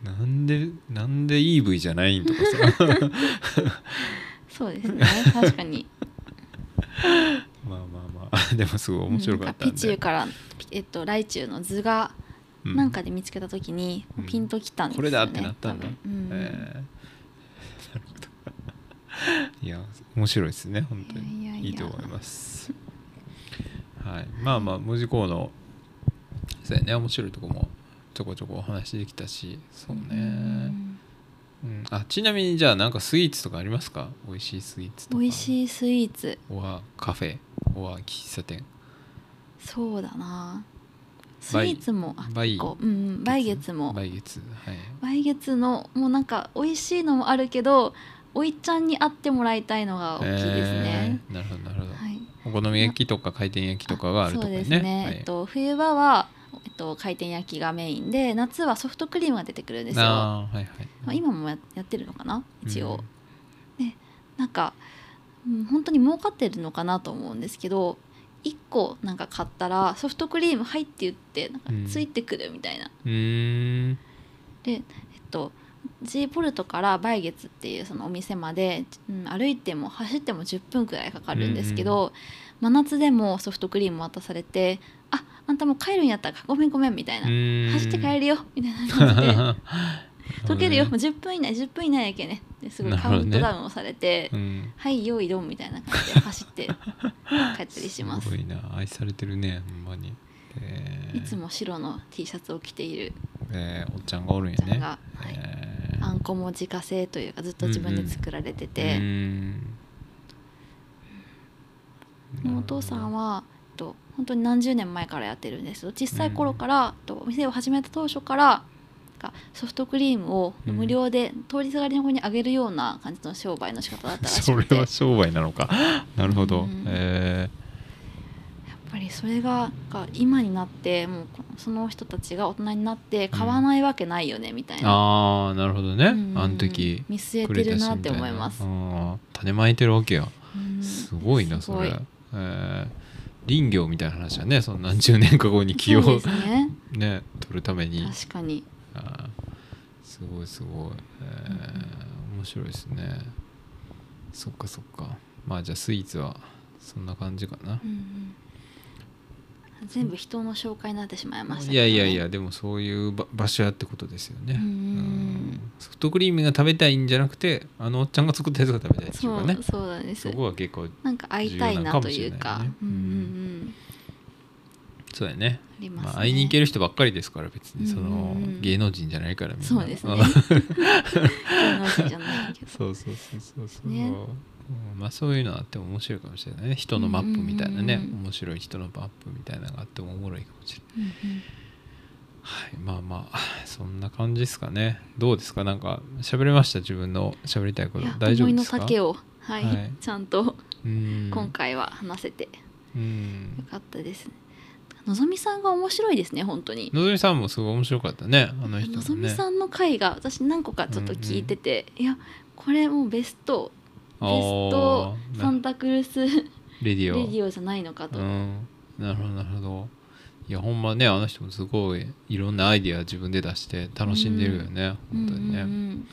なんでなんで EV じゃないんとかさ。そうですね確かに。まあまあまあでもすごい面白かったんなんかピチュでーから、えっと、ライチュウの図がうん。なんかで見つけた時にうん。ピンときたんですよね、これだってなったんだ。うん。えー。なるほど。いや面白いですね本当に。いやいやいいと思います。はい。まあまあ文字工のそうやね。面白いとこもちょこちょこお話できたしそうね、うんうん、あちなみにじゃあなんかスイーツとかありますか？美味しいスイーツとか。美味しいスイーツ。おはカフェ。おは喫茶店。そうだな。スイーツもあ結構。うんうん。来月も。来月。はい。来月のもうなんか美味しいのもあるけどおいちゃんに会ってもらいたいのが大きいですね、えー。なるほどなるほど、はい。お好み焼きとか回転焼きとかがあるとこね。そうですね、はい。えっと、冬場は、と、回転焼きがメインで夏はソフトクリームが出てくるんですよ、あーはいはい。まあ、今もややってるのかな？一応、うん。なんか、うん、本当に儲かってるのかなと思うんですけど1個なんか買ったらソフトクリーム入って言ってなんかついてくるみたいな、うーん。でえっと G ポルトから梅月っていうそのお店まで、うん、歩いても走っても10分くらいかかるんですけど、真夏でもソフトクリーム渡されて「ああんたもう帰るんやったらごめんごめん」みたいな「走って帰るよ」みたいな感じで「溶けるよ。もう10分以内10分以内やけね」ですごいカウントダウンをされて「うん。はい用意ドン」みたいな感じで走って帰ったりします。すごいな。愛されてるねほんまに、えー。いつも白の T シャツを着ている。えーおっちゃんがおるんやね。はいえー。あんこも自家製というかずっと自分で作られてて、うーん。お父さんはと本当に何十年前からやってるんです。けど小さい頃から、えっとお店を始めた当初からがソフトクリームをうん。無料で通りすがりの子にあげるような感じの商売の仕方だったらし それは商売なのか。なるほど、うん。えやっぱりそれがが今になってもうその人たちが大人になって買わないわけないよねみたいー、な、ああなるほどね、うん。あの時見据えてるなって思います。種まいてるわけやうん。すごいなそれ、えー林業みたいな話はね。その何十年か後に木をね。ね取るために。確かに。あーすごいすごい、えー面白いですね。そっかそっか。まあじゃあスイーツはそんな感じかな。うんうん全部人の紹介になってしまいましたいやいやいやでもそういうば場所やってことですよね。ソフトクリームが食べたいんじゃなくてあのおっちゃんが作ったやつが食べたいっていうそうかね。そうなんです。そこは結構なんか会いたいなというか。うんうんうん。そうやね。ね、まあ、会いに行ける人ばっかりですから別にそのうん芸能人じゃないからみんな。そうですね。ん 芸能人じゃないけど。そうそうそうそうそう、ね。うんまあそういうのあっても面白いかもしれないね。人のマップみたいなね、うんうんうん。うん面白い人のマップみたいなのがあってもおもろいかもしれない。うんうん。はいまあまあそんな感じですかね。どうですか？なんか喋れました？自分の喋りたいこと。大丈夫ですか？思いの丈を、はい。はい。ちゃんとうん。今回は話せて。ようん。かったです。ね。のぞみさんが面白いですね本当に。のぞみさんもすごい面白かったね。あの人もね。のぞみさんの回が私何個かちょっと聞いてて、いやこれもうベストトサンタクルスレレディオ。ディオじゃないのかと。うん。なるほどなるほど。いやほんまねあの人もすごいいろんなアイディア自分で出して楽しんでるよね、本当にね、うん。うんうん。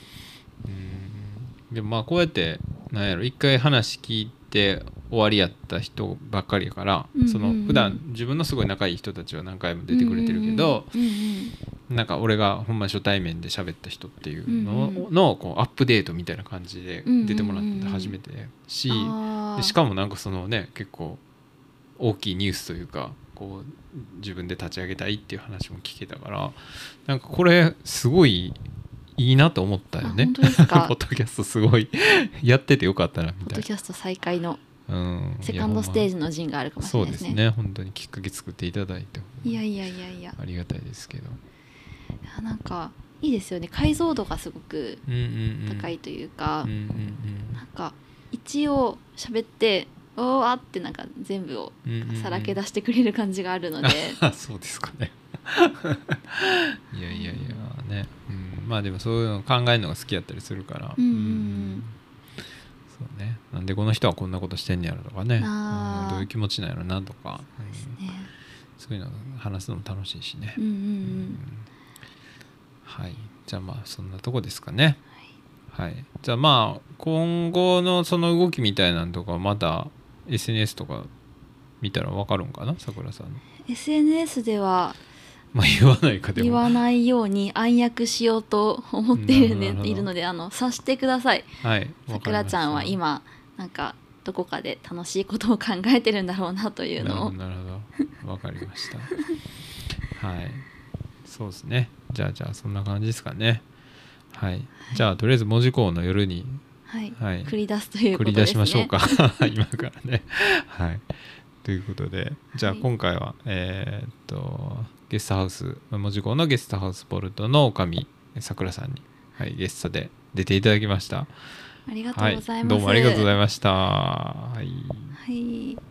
でもまあこうやってなんやろ一回話聞いて終わりやった人ばっかりやから、うんうんうん。その普段自分のすごい仲いい人たちは何回も出てくれてるけど、うんうんなんか俺がほんま初対面で喋った人っていうののこうアップデートみたいな感じで出てもらって初めてし、でしかもなんかそのね結構大きいニュースというかこう自分で立ち上げたいっていう話も聞けたからなんかこれすごいいいなと思ったよね。ポッドキャストすごい やっててよかったなみたいポッドキャスト再開のな、うん、セカンドステージジの陣があるかもしそうでれないですすね。ね。本当にきっかけ作っていただいて。いやいやいやいや。ありがたいですけどいやなんかいいですよね。解像度がすごくうんうんうん。高いというか、うんうんなんか一応喋って「おーあ」ってなんか全部をうんうんうん。うんさらけ出してくれる感じがあるので、あ そうですかね。いやいやいやね、うん、まあでもそういうの考えるのが好きやったりするから。うんうんうん。そうね。なんでこの人はこんなことしてんねやろとかね、うん。どういう気持ちなんやろなとか。うん。ね。そういうの話すのも楽しいしね、うんうんううんんはい。じゃあまあそんなとこですかね。はい。じゃあまあ今後のその動きみたいなんとかまた SNS とか見たら分かるんかな？さくらさん。の SNS ではまあ言わないかでも。言わないように暗躍しようと思っている,、なるほど。いるのであの察してください。はい。さくらちゃんは今なんかどこかで楽しいことを考えてるんだろうなというのを。なるほどなるほど。わかりました。はい。そうですねじゃあじゃあそんな感じですかね。はい。じゃあとりあえず文字工の夜にはい、はい。繰り出すという繰りことですね。出しましょうか。今からね。はい。ということでじゃあはい。今回は、えーっとゲストハウス文字工のゲストハウスポルトの女将さくらさんに、はい、ゲストで出ていただきました。ありがとはいうございます、どうもありがとうございました。はい。はい